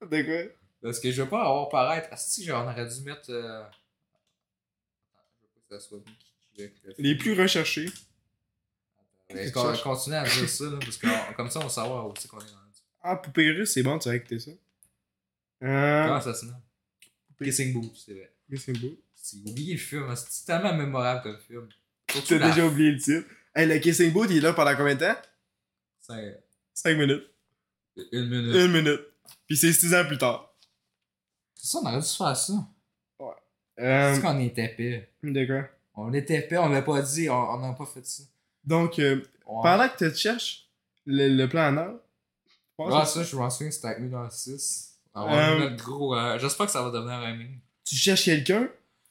mais. De quoi? Parce que je veux pas avoir paraître. Ah, si, genre, on aurait dû mettre. Euh... Je veux pas que ça soit qui Les plus recherchés. Mais con- chose. continue à dire ça, là, parce que on- comme ça, on va savoir où c'est qu'on est rendu. Ah, Poupée Russe, c'est bon, tu as écouté ça. Euh. Comment ça se nomme? Kissing Booth, c'est vrai. c'est beau. C'est oublié le film, c'est tellement mémorable comme film. T'as la- déjà oublié le titre. Hey, le Kissing Booth, il est là pendant combien de temps? C'est 5 minutes. une minute. Une minute. Puis c'est 6 ans plus tard. C'est ça, on aurait dû faire ça. Euh, C'est qu'on était épais. de quoi? On était épais, on l'a pas dit, on n'a pas fait ça. Donc, euh, Ouais. pendant que tu te cherches le, le plan en or, je pense Ah, que ça, je m'en souviens, c'était avec nous dans le 6. On Euh, gros. euh, J'espère que ça va devenir un meme. tu cherches quelqu'un,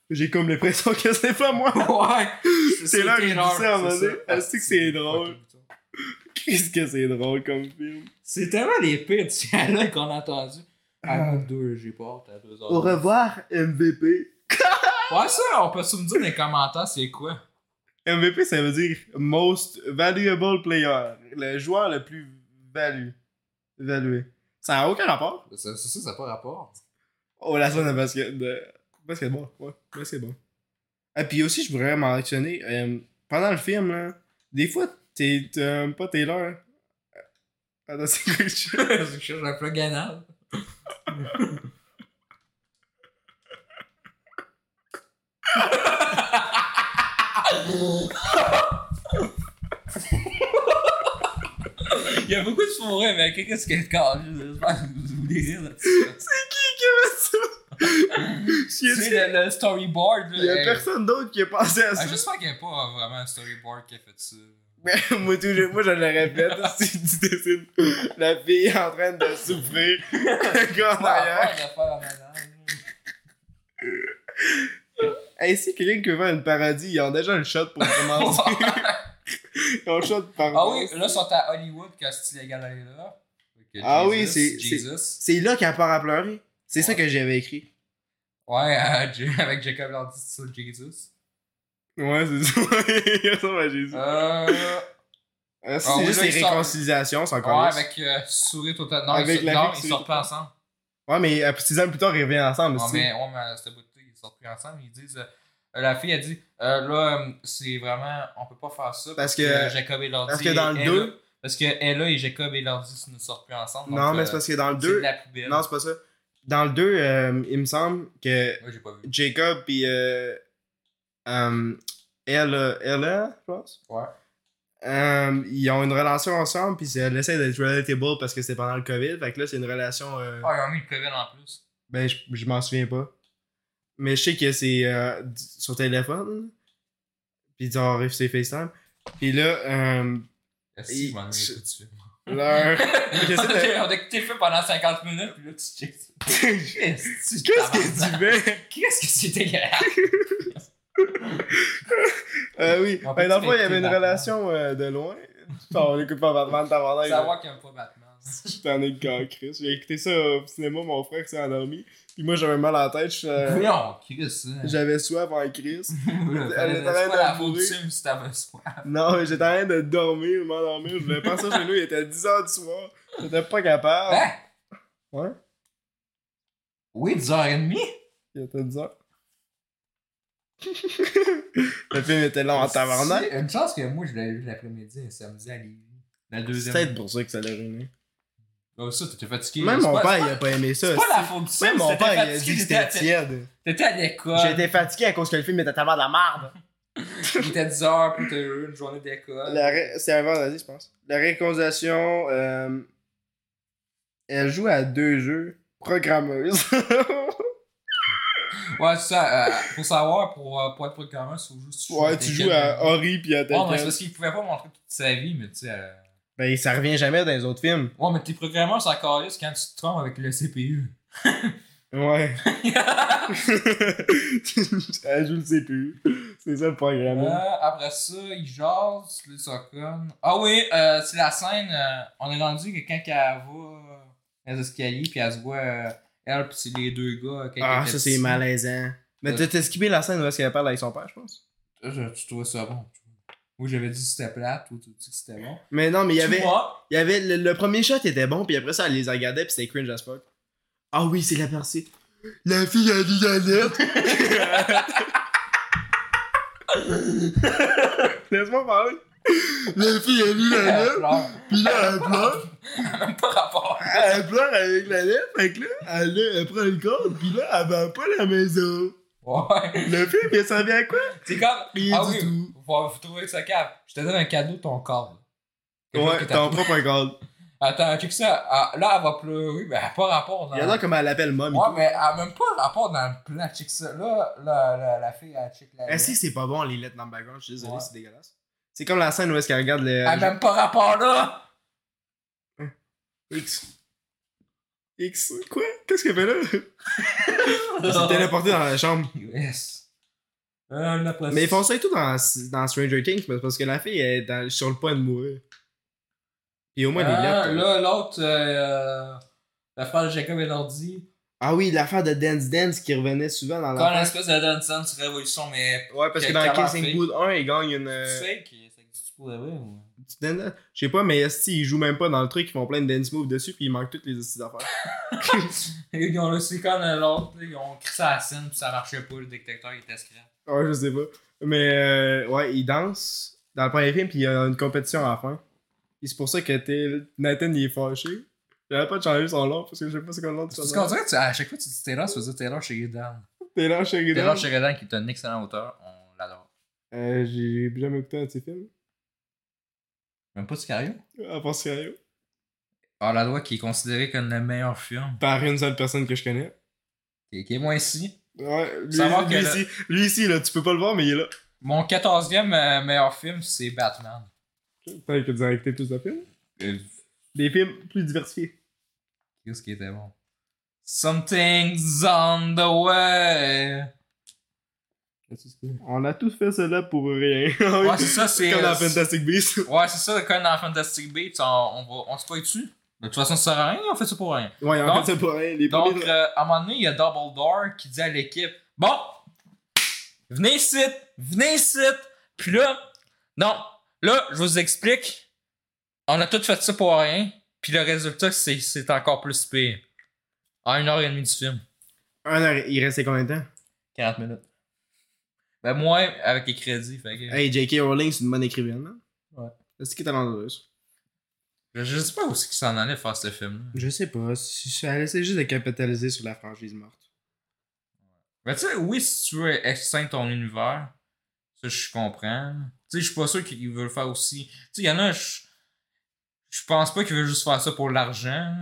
j'ai comme l'impression que c'est pas moi. ouais! C'est là que je dis ça, à un moment donné. Ah, Est-ce que c'est drôle? Qu'est-ce que c'est drôle comme film? C'est tellement les pires dialogues qu'on a entendus. Ah. À deux, j'ai pas hâte à deux heures. Au revoir, MVP. Ouais, ça, on peut se me dire dans les commentaires c'est quoi? MVP, ça veut dire Most Valuable Player. Le joueur le plus valu. Valué. Ça n'a aucun rapport? Ça, ça, ça, n'a pas rapport. Oh, la zone de basket. De... Basketball, ouais. Basketball. Et puis aussi, je voudrais mentionner, euh, pendant le film, là, des fois, T'es t'aimes pas Taylor? hein? Attends, c'est quoi je Je cherche un plug anal. Il y a beaucoup de forêts, mais qu'est-ce qu'il y a de corps? J'espère que vous voulez rire là-dessus. C'est qui qui a fait ça? Tu sais, le, le storyboard. Il y a personne d'autre qui a pensé à Ah, ça? J'espère qu'il n'y a pas vraiment un storyboard qui a fait ça. Moi, tout, moi, je l'aurais fait. si tu dessines la fille en train de souffrir. Le gars en arrière. Hey, si quelqu'un qui veut faire une parodie, ils ont déjà le shot pour commencer. ils ont le shot par Ah oui, là, ils sont à Hollywood quand c'est illégal d'aller là. Que Ah oui, Jesus, c'est- là qu'elle part à pleurer. C'est ça que j'avais écrit. Ouais, euh, avec Jacob Landy sur Jesus. Ouais, c'est ça. Il ressemble à Jésus. Euh. Ah, ah c'est oui, juste les réconciliations, c'est encore Ouais, avec euh, sourire total. Non, Avec ils, sortent sourit pas tout le ensemble. Ouais, mais euh, six ans plus tard, ils reviennent ensemble. Non, mais, ouais, mais cette beauté, ils sortent plus ensemble. Ils disent. euh, la fille a dit euh, là, euh, c'est vraiment. On peut pas faire ça. Parce que- Jacob et Lordi. parce que dans le Ella- deux- Parce que Ella et Jacob et Lordi ne sortent plus ensemble. Non, donc, mais euh, c'est parce que dans le c'est 2. de la poubelle. Non, c'est pas ça. Dans le 2, il me semble que pas vu. Jacob pis euh, euh, Ella, Ella, je pense. Ouais. Euh, ils ont une relation ensemble, puis elle essaie d'être relatable parce que c'était pendant le COVID. Fait que là, c'est une relation. euh, Ah, ils ont mis le COVID en plus. Ben, je, je m'en souviens pas. Mais je sais que c'est euh, sur téléphone. Puis genre, c'est FaceTime. Puis là, euh, Est-ce que leur. J'essaie de- On a écouté le film pendant 50 minutes, puis là, tu. Qu'est-ce Qu'est-ce que tu fais? Qu'est-ce que c'est dégueulasse? Euh, oui. On Ben, peut dans le fond, il y avait une Batman. relation euh, de loin. Enfin, on écoute pas Batman, t'as vendé. Savoir qu'il aime pas Batman. J'étais en école, Chris. J'ai écouté ça au cinéma, mon frère s'est endormi. Puis moi, j'avais mal à la tête. euh, Voyons, Chris, ça. J'avais soif en Chris. Elle était en train de faute mourir. si t'avais soif. Non, mais j'étais en train de dormir, m'endormir. Je voulais passer chez nous, il était 10h du soir. J'étais pas capable. Hein? Ouais, Oui, 10h30? il était 10h. Le film était long en tabarnak. C'est Une chance que moi, je l'avais vu l'après-midi, un samedi à Lévis. La C'est deuxième. peut-être pour ça que ça l'a ruiné. Oh, ça, t'étais fatigué. Même C'est mon pas- père, c'est il a pas aimé ça. C'est pas la c'est- faute du Même mon père, il a dit que c'était tiède. T'étais à l'école. J'étais fatigué à cause que le film était tellement de la merde. Il était 10h, puis t'as eu une journée d'école. Ré- C'est un vendredi, je pense. La réconciliation, euh, elle joue à deux jeux. Programmeuse. Ouais, c'est ça. euh, pour savoir, pour, euh, pour être programmeur, il faut juste ouais, tu joues à Ori pis à Ouais, mais c'est Tekken. parce qu'il pouvait pas montrer toute sa vie, mais tu sais. euh, Ben, ça revient jamais dans les autres films. Ouais, mais tes programmeurs, c'est encore quand tu te trompes avec le CPU. Ouais. elle joue le CPU. C'est ça le programme. Euh, après ça, il jase, les socons. Ah oui, euh, c'est la scène. euh, on est rendu que quand elle va euh, dans les escaliers, puis elle se voit, euh, elle, puis c'est les deux gars. quand ah, ça c'est malaisant. Mais Euh. t'as skippé la scène où est-ce qu'elle parle avec son père, je pense? Euh, Je, tu trouvais ça bon. Moi, j'avais dit que c'était plate, ou tu dis que c'était bon. Mais non, mais il y avait. Il y avait le, le premier shot était bon, puis après ça, elle les regardait, puis c'était cringe as fuck. Ah oui, c'est la percée. La fille a dit la lettre. Laisse-moi parler. La fille a lu la elle lettre, puis là, elle pleure. Même pas rapport. Elle pleure avec la lettre, fait que là, elle, elle prend le code, puis là, elle va pas la maison. Ouais. Le film, il servi à quoi? C'est comme. Rien ah du oui, tout. faut, faut trouver ça cave. Je te donne un cadeau, ton chose Ouais, ton propre code. Attends, check ça. Ah, là, elle va pleurer, mais elle a pas rapport dans. Regarde comment elle l'appelle mom. Ouais, tout. mais elle a même pas rapport dans le plan. Check ça. Là, la, la, la fille, elle check la. Est-ce que c'est pas bon les lettres dans le background? Je suis désolé, Ouais. c'est dégueulasse. C'est comme la scène où est-ce qu'elle regarde le. Elle même pas rapport là. X. X. Quoi? Qu'est-ce qu'elle fait là? Elle s'est téléportée dans la chambre. Yes. Euh, Mais ils font ça et tout dans, dans Stranger Things parce que la fille est dans- sur le point de mourir. Et au moins les Ah, lettres. là, l'autre, euh, la frère de Jacob et l'ordi. Ah oui, l'affaire de Dance Dance qui revenait souvent dans Quand la. l'espèce de Dance sur Révolution, mais Ouais, parce que dans Kissing. Booth 1, il gagne une. euh, ça existe pour de vrai ou. dance- Je sais pas, mais si ils jouent même pas dans le truc, ils font plein de dance moves dessus, puis ils manquent toutes les astuces d'affaires. Ils ont laissé comme l'autre, là, ils ont crissé à la scène, puis ça marchait pas, le détecteur il était scrap. Ouais, je sais pas. Mais euh, ouais, ils dansent. dans le premier film, puis il y a une compétition à la fin. Et c'est pour ça que t'es- Nathan il est fâché. J'avais pas de changer son nom parce que je sais pas c'est quoi le nom de son Parce qu'on dirait que tu- à chaque fois que tu dis Taylor, tu veux dire Taylor Sheridan. Taylor Sheridan. Taylor Sheridan, qui est un excellent auteur, on l'adore. Euh, j'ai jamais écouté un de ses films. Même pas Sicario? À part Sérieux. Ah, la loi qui est considéré comme le meilleur film. Par une seule personne que je connais. Qui, qui est moi ici. Ouais, lui, lui ici, lui ici, là, tu peux pas le voir, mais il est là. Mon 14e euh, meilleur film, c'est Batman. Peut-être que tu as écouté plus de films. Euh, Des films plus diversifiés. Qu'est-ce qui était bon? Something's on the way. On a tous fait cela pour rien. Ouais, c'est ça, c'est. Comme dans euh, Fantastic Beasts. Ouais, c'est ça, comme dans Fantastic Beasts, on, on, va, on se spoil dessus. De toute façon, ça sert à rien, on fait ça pour rien. Ouais, en Donc- fait, c'est pour rien. Les Donc, premiers- euh, à un moment donné, il y a Double Door qui dit à l'équipe Bon, venez ici, venez ici. Puis là, non, là, je vous explique. On a tout fait ça pour rien. Puis le résultat, c'est, encore plus pire. En une heure et demie du film. Un heure, il restait combien de temps? 40 minutes. Ben, moins avec les crédits. Fait que... Hey, J.K. Rowling, c'est une bonne écrivaine, hein? Ouais. Est-ce qu'il est talentueuse? Je, je sais pas où c'est qu'ils s'en allait faire ce film-là. Je sais pas. si- Elle essaie juste de capitaliser sur la franchise morte. Mais tu sais, oui, si tu veux extincter ton univers, ça je comprends. Tu sais, je suis pas sûr qu'ils veulent le faire aussi. Tu sais, il y en a, je, je pense pas qu'ils veulent juste faire ça pour l'argent.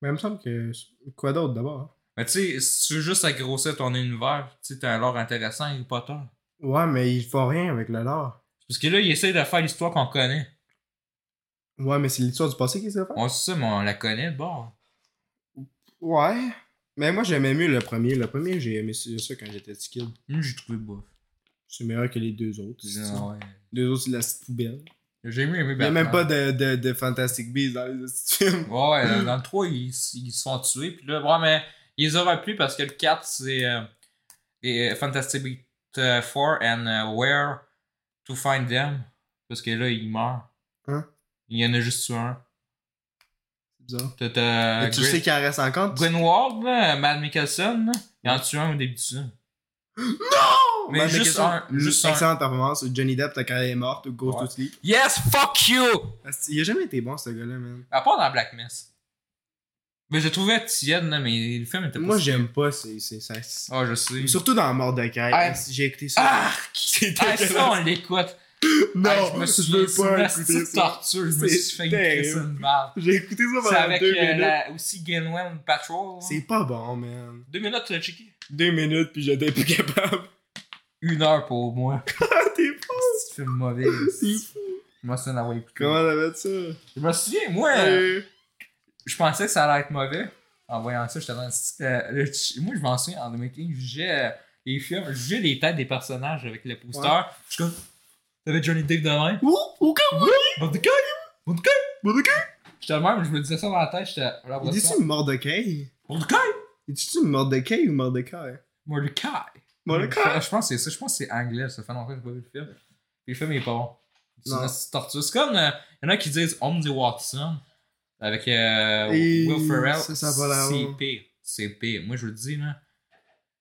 Mais il me semble que. Quoi d'autre d'abord? Mais tu sais, si tu veux juste agrosser ton univers, tu sais, t'as un lore intéressant, Harry Potter. Ouais, mais ils font rien avec le lore. Parce que là, ils essayent de faire l'histoire qu'on connaît. Ouais, mais c'est l'histoire du passé qu'ils essaient de faire? On sait ça, mais on la connaît, bon. Ouais. Mais moi, j'aimais mieux le premier. Le premier, j'ai aimé ça quand j'étais petit kid. Moi, j'ai trouvé bof. C'est meilleur que les deux autres. ouais. Les deux autres, c'est la petite poubelle. J'ai aimé aimer Il y a Batman. même pas de, de, de Fantastic Beasts dans les films. Ouais, dans le 3, ils, ils se font tuer. Puis là, ouais, mais ils auraient plus parce que le 4, c'est euh, euh, Fantastic Beasts 4 and uh, Where to Find Them. Parce que là, ils meurent. Hein? Il y en a juste un. C'est bizarre. Tu sais qu'il en reste encore? tu- Gwenwald, là, Matt Mikkelsen, là, il en tue un au début du film. Non! Mais Matt juste un, juste un. Excellente performance. Johnny Depp, ta carrière est morte. Ghost Ouais. to Sleep. Yes, fuck you! Il a jamais été bon, ce gars-là, man. À part dans Black Mist. Mais je trouvais tiède, là, mais le film était pas Moi, si- j'aime pas ces. ces, ces- Ah, je sais. Surtout dans Mordecai. Ah. J'ai écouté ça. Ah! C'est Ah, ça, on l'écoute. Non, Ah, je me je souviens, veux c'est pas une écouter ça. torture, je me C'est suis fait ça de mal. J'ai écouté ça C'est pendant avec deux euh, minutes. la- aussi Gainwell Patrol. hein? C'est pas bon, man. Deux minutes, tu l'as checké? Deux minutes, puis j'étais plus capable. Une heure pour moi. Ah, t'es fou. C'est film mauvais. T'es fou. Moi, ça n'a pas écouté. Comment t'avais ça? Je me souviens, moi, Euh, je pensais que ça allait être mauvais. En voyant ça, j'étais dans euh, Moi, je m'en souviens, en 2015, je jugeais euh, les films, je jugeais les têtes des personnages avec le poster. Je suis comme, t'avais Johnny Depp de même? Ouh, ouh, ouh. Mordecai! Mordecai! Mordecai? J'étais le même, je me disais ça dans la tête, j'étais. dit-tu Mordecai? Mordecai! Il dit-tu Mordecai ou Mordecai? Mordecai! Mordecai? Je pense que c'est ça, je pense que c'est anglais, ça fait longtemps que j'ai pas vu le film. Puis le film il est pas bon. C'est une torture. C'est comme. Il y en a qui disent Holmes et Watson avec euh, Will Ferrell. C'est pire. C'est pire. Moi je le dis là.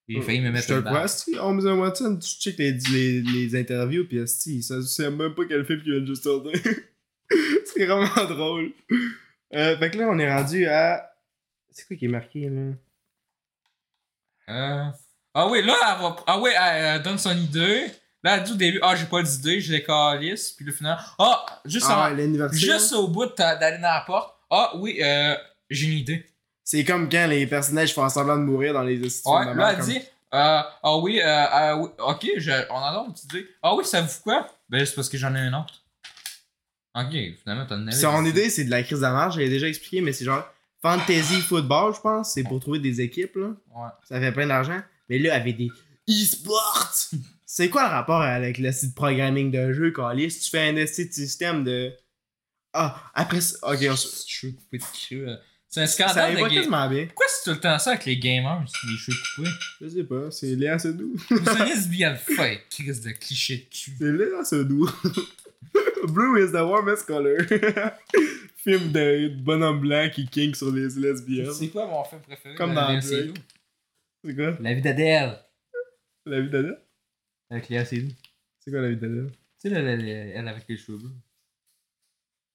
Il a failli me Je mettre te une le crois, balle. Asti. Holmes Watson, tu checkes les, les, les interviews, pis Asti, ça sait même pas quel film qui vient de juste sortir. c'est vraiment drôle. Euh, fait que là, on est rendu à. C'est quoi qui est marqué, là? Euh, Ah oui, là, elle va. Ah oui, elle, donne son idée. Là, elle dit au début, ah, j'ai pas d'idée, j'ai les calices. Puis le final, ah, juste, Ah, en- juste au bout d'aller dans la porte, ah oui, euh, j'ai une idée. C'est comme quand les personnages font semblant de mourir dans les instituts Ouais, de là, mort, elle comme- dit, euh, ah oui, euh, oui, ok, je- on a d'autres idées. Ah oui, ça vous quoi? Ben, c'est parce que j'en ai un autre. Ok, finalement, t'en avais. Son idée, c'est de la crise de la marge, j'ai déjà expliqué, mais c'est genre fantasy football, je pense. C'est pour trouver des équipes, là. Ouais. Ça fait plein d'argent. Mais là, avec des e-sports, c'est quoi le rapport avec le site programming de jeu, Calis? Tu fais un système de. Ah, après ça. Ok, on s- Cheveux coupés de creux. C'est un ça scandale de quasiment bien. Pourquoi c'est tout le temps ça avec les gamers, les cheveux coupés? Je sais pas, c'est Léa Seydoux. Vous êtes lesbienne fait, crise de cliché de cul. C'est Léa Seydoux. Blue is the warmest color. Film de bonhomme blanc qui king sur les lesbiennes. C'est quoi mon film préféré? Comme dans Léa Drake. Seydoux? C'est quoi? La vie d'Adèle. La vie d'Adèle? Avec Léa Seydoux. C'est quoi la vie d'Adèle? Tu sais, elle avec les cheveux bleus.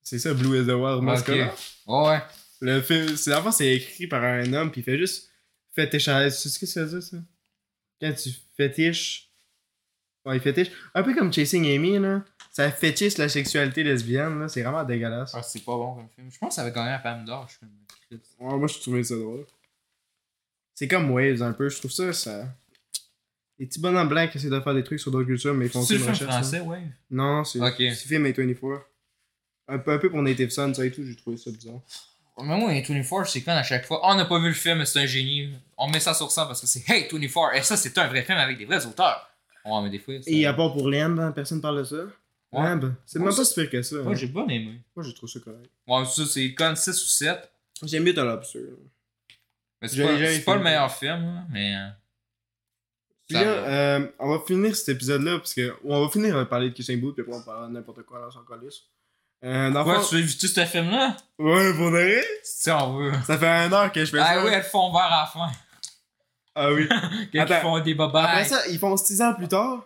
C'est ça, Blue is the Wild. Oh, ouais. Le film, c'est d'abord c'est écrit par un homme, puis il fait juste féticher. Tu sais ce que ça veut dire, ça? Quand tu fétiches. Ouais, il fétiche. Un peu comme Chasing Amy, là. Ça fétiche la sexualité lesbienne, là. C'est vraiment dégueulasse. Ah, c'est pas bon comme film. Je pense que ça avait gagné un Palme d'Or. Je. Christ. Ouais, moi, je trouvais ça drôle. C'est comme Waves, un peu. Je trouve ça, ça. Les petits bonhommes blancs qui essaient de faire des trucs sur d'autres cultures, mais ils font C'est le film recherche. français, ouais. Non, c'est Ok. c'est film A24. Un peu, un peu pour Native Son, ça et tout, j'ai trouvé ça bizarre. Mais moi, 24, c'est quand à chaque fois. Oh, on n'a pas vu le film, c'est un génie. On met ça sur ça parce que c'est Hey 24. Et ça, c'est un vrai film avec des vrais auteurs. Ouais, mais des fois. ça- Et à part pour Lamb, hein, personne parle de ça. Ouais. Lamb, c'est même pas si pire que ça. Moi, hein. j'ai pas aimé. Moi, j'ai trouvé ça correct. Ouais, ça, c'est comme 6 ou 7. J'aime mieux Lobster. Mais c'est pas, c'est pas le meilleur film, hein, mais. euh, Puis là, euh, on va finir cet épisode-là, parce que on va finir par parler de Kissing Boot, puis après on parlera de n'importe quoi dans son colis. Euh, dans le Quoi, fond- tu as vu ce film-là? Ouais, pour de vrai? Si on veut. Ça fait un heure que je fais Ah ça. oui, elles font vert à la fin. Ah oui. Quand ils font des bobayes. Après ça, ils font 6 ans plus tard.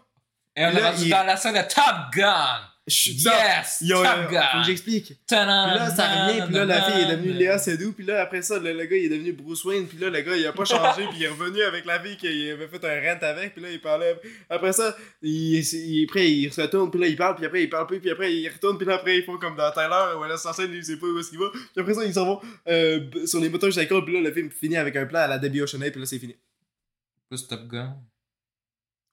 Et on là, est rendu il- dans la scène de Top Gun. Je suis Yes! Yo, yo, Top yo, Gun. faut que j'explique. Puis là, ça revient, puis là, la fille est devenue. Léa Seydoux, puis là, après ça, le, le gars, il est devenu Bruce Wayne, puis là, le gars, il a pas changé, puis il est revenu avec la fille qu'il avait fait un rent avec, puis là, il parlait. Après ça, il, il, après, il se retourne, puis là, il parle, puis après, il parle plus, puis après, il retourne, puis là, après, ils font comme dans Tyler, où elle est censée, lui, il sait pas où est-ce qu'il va. Puis après ça, ils s'en vont euh, sur les moteurs cycles, puis là, le film finit avec un plan à la Debbie Oceanay, puis là, c'est fini. Plus Top Gun.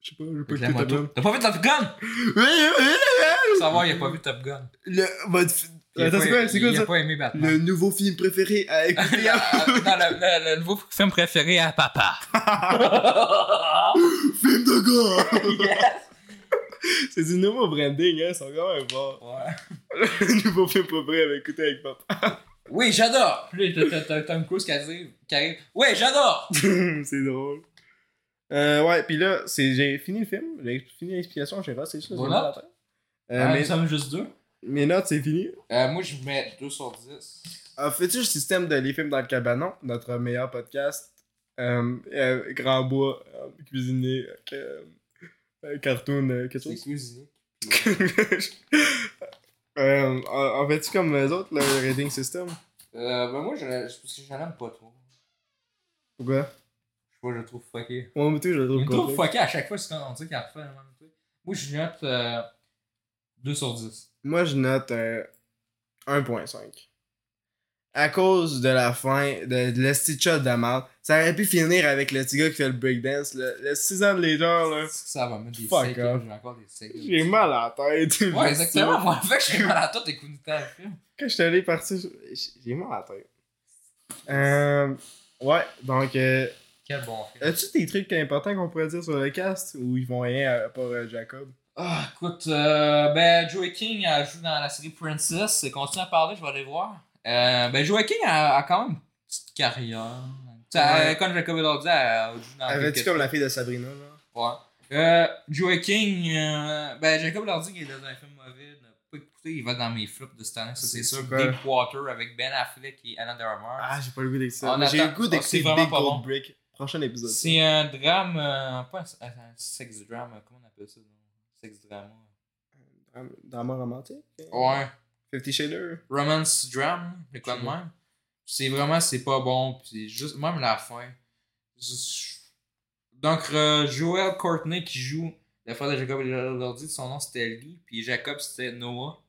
Je sais pas, je peux Avec la écouter moto. T'as pas vu Top Gun? Top Savoir, il a pas vu Top Gun. Le, attends, pas- c'est quoi, c'est quoi il ça? a pas aimé Batman. Le nouveau film préféré à écouter. Non, le, le- le nouveau film préféré à papa. film de gars! yes! C'est du nouveau branding, hein, c'est quand même fort. Ouais. Le nouveau film préféré à écouter avec papa. Oui, j'adore! Puis là, t'as- Tom Cruise qui arrive. Qui arrive. Oui, j'adore! c'est drôle. Euh, ouais, pis là, c'est, j'ai fini le film, j'ai fini l'explication, j'ai c'est ça, Voilà. Euh, Ah, mes, Nous sommes juste deux. mes notes, c'est fini. Euh, moi, je mets 2 sur 10. Euh, fais-tu le système de Les films dans le cabanon, notre meilleur podcast? Euh, euh, grand bois, euh, euh, euh, cartoon, euh, quelque C'est chose? cuisiné. euh, en fais-tu comme les autres, le rating system? Euh, ben moi, je, je, parce que j'en aime pas trop. Pourquoi? Je pas, je le trouve fucké. Moi, moi, je le Je trouve le trouve fucké à chaque fois, c'est quand on dit qu'il a refait le même truc. Moi, je note euh, 2 sur 10. Moi, je note euh, 1.5. À cause de la fin, de, de l'esti shot de. Ça aurait pu finir avec le petit gars qui fait le breakdance. Le, le 6 ans de laser, là. Ça va mettre des off. j'ai encore des séquelles. J'ai mal à la tête. Ouais, exactement. Moi, en fait, j'ai mal à la tête écoutant le film. Quand je suis allé partir, j'ai- j'ai mal à la tête. Euh, ouais, donc, euh, Quel bon film. as-tu des trucs importants qu'on pourrait dire sur le cast ou ils vont rien à part euh, Jacob? Ah, écoute, euh, ben, Joey King a joué dans la série Princess. Continue à parler, je vais aller voir. Euh, ben, Joey King a, a quand même une petite carrière. Tu sais, euh, Comme Jacob Elordi, elle joue dans Avais-tu quelques comme la fille de Sabrina, là? Ouais. Euh, Joey King, euh, ben, Jacob Elordi qui est dans un film mauvais, pas écouté, il va dans mes flops de cette année, ça c'est sûr. quoi? Deepwater avec Ben Affleck et Anna de Armour. Ah, j'ai pas le goût d'écouter ça. J'ai le goût oh, d'écouter Big Gold bon. Brick. Prochain épisode. C'est un drame, euh, pas un, un sex drame, comment on appelle ça? non? Sex drama. Drame- Drama romantique? Ouais. Fifty Shaders? romance drame, de quoi de même. C'est vraiment, c'est pas bon, puis juste, même la fin. Donc, euh, Joel Courtney qui joue le frère de Jacob Elordi, son nom c'était Lee, puis Jacob c'était Noah.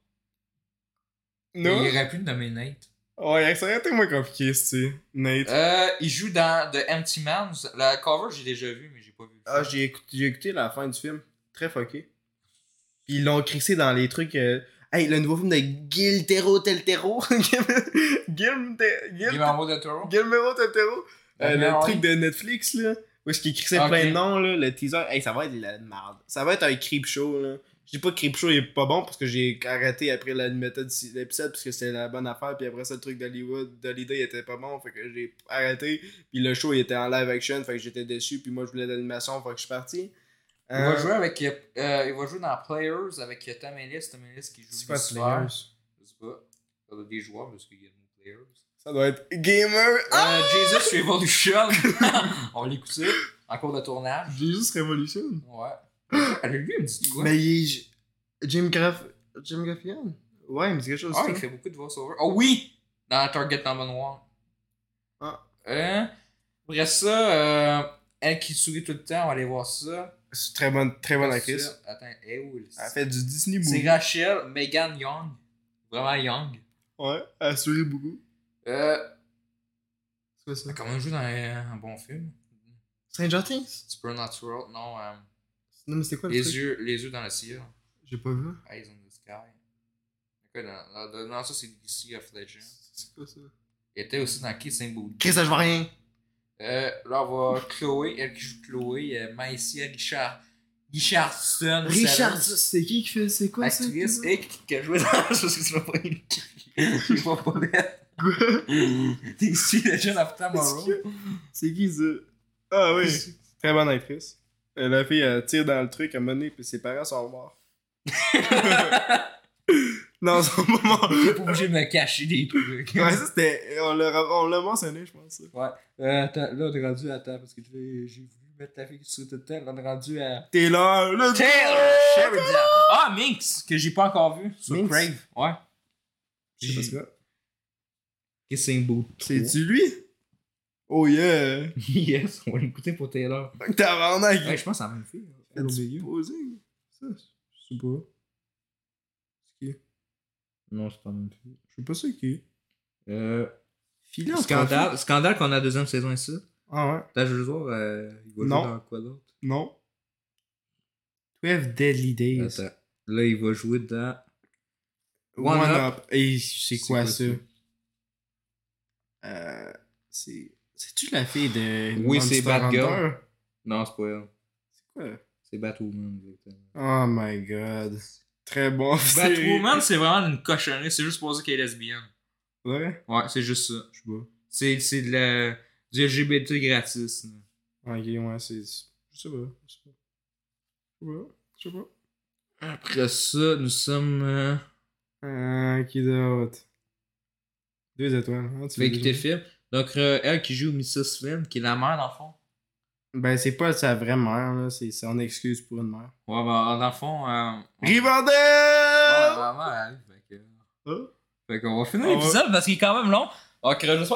Non? Il aurait pu le nommer Nate. Ouais, ça aurait été moins compliqué, c'est Nate. Euh, il joue dans The Empty Man. La cover, j'ai déjà vu, mais j'ai pas vu. Ah, j'ai écouté, j'ai écouté la fin du film. Très fucké. Puis ils l'ont crissé dans les trucs. euh, Hey, le nouveau film de Guiltero Teltero. Guillermo del Toro. Guillermo Teltero. Euh, Ben, le truc de Netflix, là. Où est-ce qu'il crissait Ok. plein de noms, là. Le teaser. Hey, ça va être de la merde. Ça va être un creep show, là. Je dis pas que creep show est pas bon parce que j'ai arrêté après la méthode de l'épisode parce que c'était la bonne affaire. Puis après ça, le truc d'Hollywood, d'Holiday était pas bon. Fait que j'ai arrêté. Puis le show il était en live action. Fait que j'étais déçu. Puis moi, je voulais l'animation. Fait que je suis parti. Il va Euh, jouer avec. euh, il va jouer dans Players avec Tom Ellis. Tom Ellis qui joue C'est quoi. Players? Je sais pas. Ça doit être des joueurs parce qu'il y a des Players. Ça doit être Gamer. Ah! Euh, Jesus Revolution. On l'écoutait en cours de tournage. Jesus Revolution. Ouais. Elle a lui, elle me dit quoi? Mais il est. Jim Graff... Jim Gaffigan? Ouais, mais c'est quelque chose. Ah, ça. il fait beaucoup de voice-over. Oh oui! Dans Target Number One. Ah. Euh, après ça, euh, elle qui sourit tout le temps, on va aller voir ça. C'est une très bonne, très bonne Ça, actrice. Attends, elle est où? le- Elle fait du Disney C'est movie. Rachel Megan Young. Vraiment Young. Ouais, elle sourit beaucoup. Euh, C'est quoi ça? elle a quand même joué dans un, un bon film. Stranger Things? Supernatural, non. euh, Non, mais c'était quoi le les, truc? yeux, les yeux dans le ciel. J'ai pas vu. Eyes on the sky. Dans, dans- dans ça, c'est DC of Legends. C'est quoi ça? Il était aussi dans Kissing Booty. Chris, ça je vois rien. Euh, là, on va Chloé, elle qui joue Chloé, euh, Maïsia Richard. Richardson. Richard, celle- c'est qui qui fait. C'est quoi ça? Actrice, et qui, a joué dans. Je sais que tu vas pas écrit. Je vois pas bête. Quoi? DC Legend of Tomorrow. C'est qui ça? Ah oui. Très bonne actrice. Euh, La fille, elle tire dans le truc à mener, puis ses parents sont morts. sont pas morts. T'es pas obligé de me cacher des trucs. Ouais, ça c'était. On l'a on l'a mentionné, je pense. ça. Ouais. Euh, attends, là, on est rendu. Attends, parce que j'ai voulu mettre la fille tout le. Là, on est rendu à. Taylor, le Taylor Sheridan. Ah, Minx, que j'ai pas encore vu sur Minx? Crave. Ouais. Je sais pas ce que Kissing Boot. C'est-tu lui? Oh yeah! Yes, on va l'écouter pour Taylor. Tabarnak! Ouais, je pense à la même fille. hein. Elle milieu. Posé. Ça, je sais pas. C'est qui? Non, c'est pas la même fille. Je sais pas c'est qui. Euh, Filet scandale, scandale qu'on a la deuxième saison ici. Ah ouais? Je veux voir, euh, il va Non. jouer dans quoi d'autre? Non. 12 Deadly Days. Attends. Là, il va jouer dans. One, One Up. Et c'est quoi, ça? ça? Euh. C'est. C'est-tu la fille de. Oui, c'est Batgirl. Non, c'est pas elle. C'est quoi? C'est Batwoman, exactement. Oh my god. Très bon. Batwoman, c'est vraiment une cochonnerie. C'est juste pour dire qu'elle est lesbienne. Ouais? Ouais, c'est juste ça. Je sais pas. C'est, c'est de la, du LGBT gratis. là. Ok, ouais, c'est. Je sais pas. Je sais pas. Je sais pas. Je sais pas. Après ça, nous sommes. Euh... Euh, qui d'autre? Deux étoiles. Ah, Tu le déjà film. Donc, euh, elle qui joue Mrs. Flynn, qui est la mère, dans le fond. Ben, c'est pas sa vraie mère, là. C'est son excuse pour une mère. Ouais, ben, dans le fond. Euh... Ouais, vraiment, elle. Fait que. Ah. Fait qu'on va finir l'épisode parce qu'il est quand même long.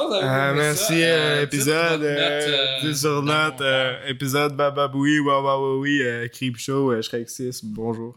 Que vous avez Ah, merci, ça. euh, Euh, épisode. Euh, euh, sur euh, épisode Bababoui, Wawawawi, Creep Show, euh, Shrek 6, bonjour.